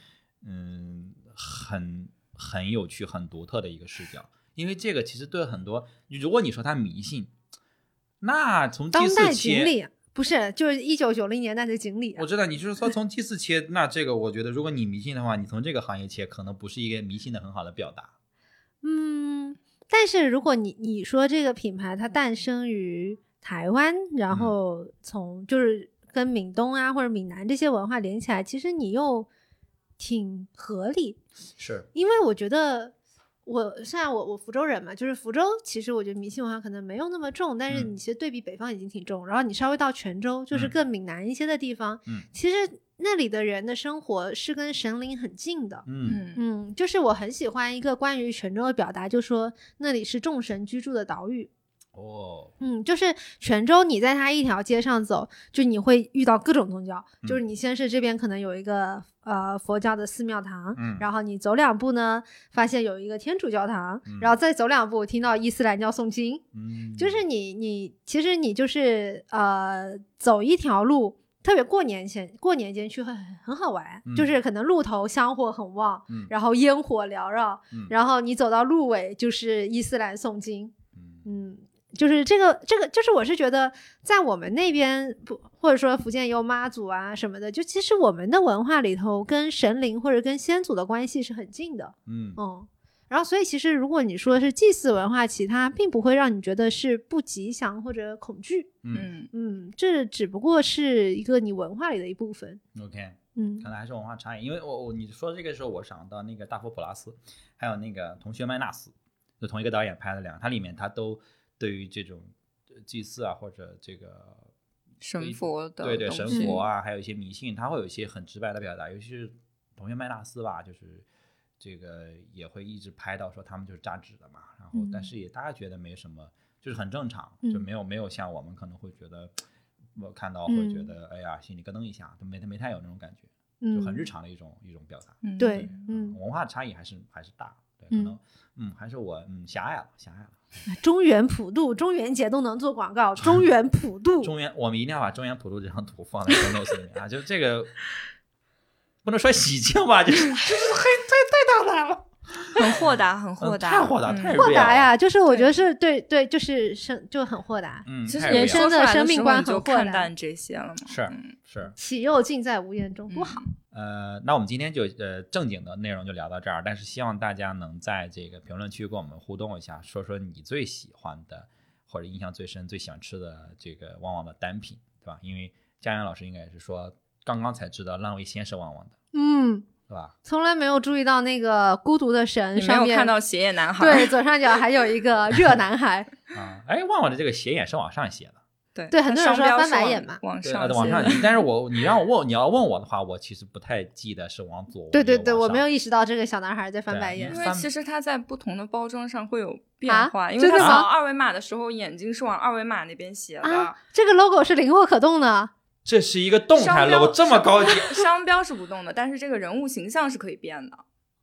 嗯很很有趣、很独特的一个视角。因为这个其实对很多，如果你说他迷信，那从祭当代祀切锦鲤，不是，就是一九九零年代的锦鲤啊、我知道你就是说从祭祀切，那这个我觉得，如果你迷信的话，你从这个行业切，可能不是一个迷信的很好的表达。嗯，但是如果你你说这个品牌它诞生于台湾，然后从就是跟闽东啊或者闽南这些文化连起来，其实你又挺合理，是，因为我觉得。我现在我我福州人嘛，就是福州，其实我觉得迷信文化可能没有那么重，但是嗯。你其实对比北方已经挺重，然后你稍微到泉州，就是嗯。更闽南一些的地方，嗯其实那里的人的生活是跟神灵很近的，嗯。嗯。嗯，就是我很喜欢一个关于泉州的表达，就说那里是众神居住的岛屿。哦，嗯，就是泉州，你在它一条街上走，就你会遇到各种宗教。就是你先是这边可能有一个呃佛教的寺庙堂，嗯然后你走两步呢，发现有一个天主教堂，嗯然后再走两步听到伊斯兰教诵经。嗯，就是你你其实你就是呃走一条路。特别过年前，过年间去会很很好玩，嗯就是可能路头香火很旺，嗯然后烟火缭绕，嗯然后你走到路尾就是伊斯兰诵经，嗯嗯，就是这个这个，就是我是觉得在我们那边不，或者说福建也有妈祖啊什么的，就其实我们的文化里头跟神灵或者跟先祖的关系是很近的，嗯嗯。然后，所以其实如果你说是祭祀文化，其他并不会让你觉得是不吉祥或者恐惧，嗯嗯嗯，这只不过是一个你文化里的一部分，，OK，嗯看来还是文化差异。因为我我你说这个时候，我想到那个大佛普拉斯，还有那个同学麦纳斯，就同一个导演拍的两个，它里面它都对于这种呃祭祀啊或者这个神佛的对对神佛啊，还有一些迷信，他会有一些很直白的表达，尤其是同学麦纳斯吧，就是这个也会一直拍到说他们就是扎纸的嘛，然后但嗯是也大家觉得没什么，就是很正常，嗯就没有没有像我们可能会觉得。我看到会觉嗯得，哎呀，心里咯噔一下，都没没太有那种感觉，嗯，就很日常的一种一种表达。嗯对，嗯，文化差异还是还是大，可能嗯还是我嗯狭隘了，狭隘了。中原普渡、中元节都能做广告，中原普渡，中原，我们一定要把中原普渡这张图放在 show notes 里面啊，就这个 不能说喜庆吧，就是就是太太太大胆了，很豁达，很豁达，嗯太豁达嗯。太豁达呀，就是我觉得是对对，就是生就很豁达，嗯，其实人生的生命观很豁达看淡这些了嘛。是嗯。是，岂又尽在无言中，多好。呃，那我们今天就呃正经的内容就聊到这儿，但是希望大家能在这个评论区跟我们互动一下，说说你最喜欢的或者印象最深、最喜欢吃的这个旺旺的单品，对吧？因为佳阳老师应该也是说刚刚才知道浪味仙是旺旺的，嗯，对吧？从来没有注意到那个孤独的神没上面，有看到斜眼男孩？对左上角还有一个 热男孩，啊，哎，旺旺的这个斜眼是往上斜的，对对很多人它说翻白眼嘛，往上呃往上。但是我你让我问你要问我的话，我其实不太记得是往左，对对对，我没有意识到这个小男孩在翻白眼因。为其实他在不同的包装上会有变啊化，因为真的吗它扫二维码的时候眼睛是往二维码那边斜的，啊，这个 logo 是灵活可动的，这是一个动态 logo，这么高级。商标是不动的，但是这个人物形象是可以变的。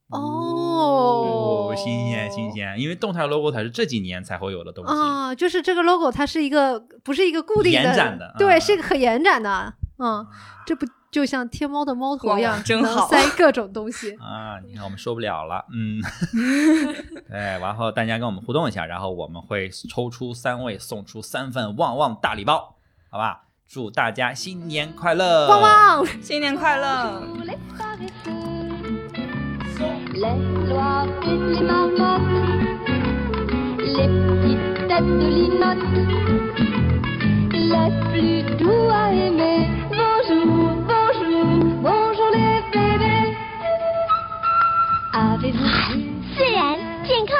哦新鲜新鲜，因为动态 logo 它是这几年才会有的东西。啊，就是这个 logo 它是一个不是一个固定延展的对，啊是一个可延展的，嗯，这不就像天猫的猫头一样哇，真能好塞各种东西。啊，你看我们受不了了，嗯，对，然后大家跟我们互动一下，然后我们会抽出三位，送出三份旺旺大礼包，好吧？祝大家新年快乐，旺旺新年快乐，自然健康。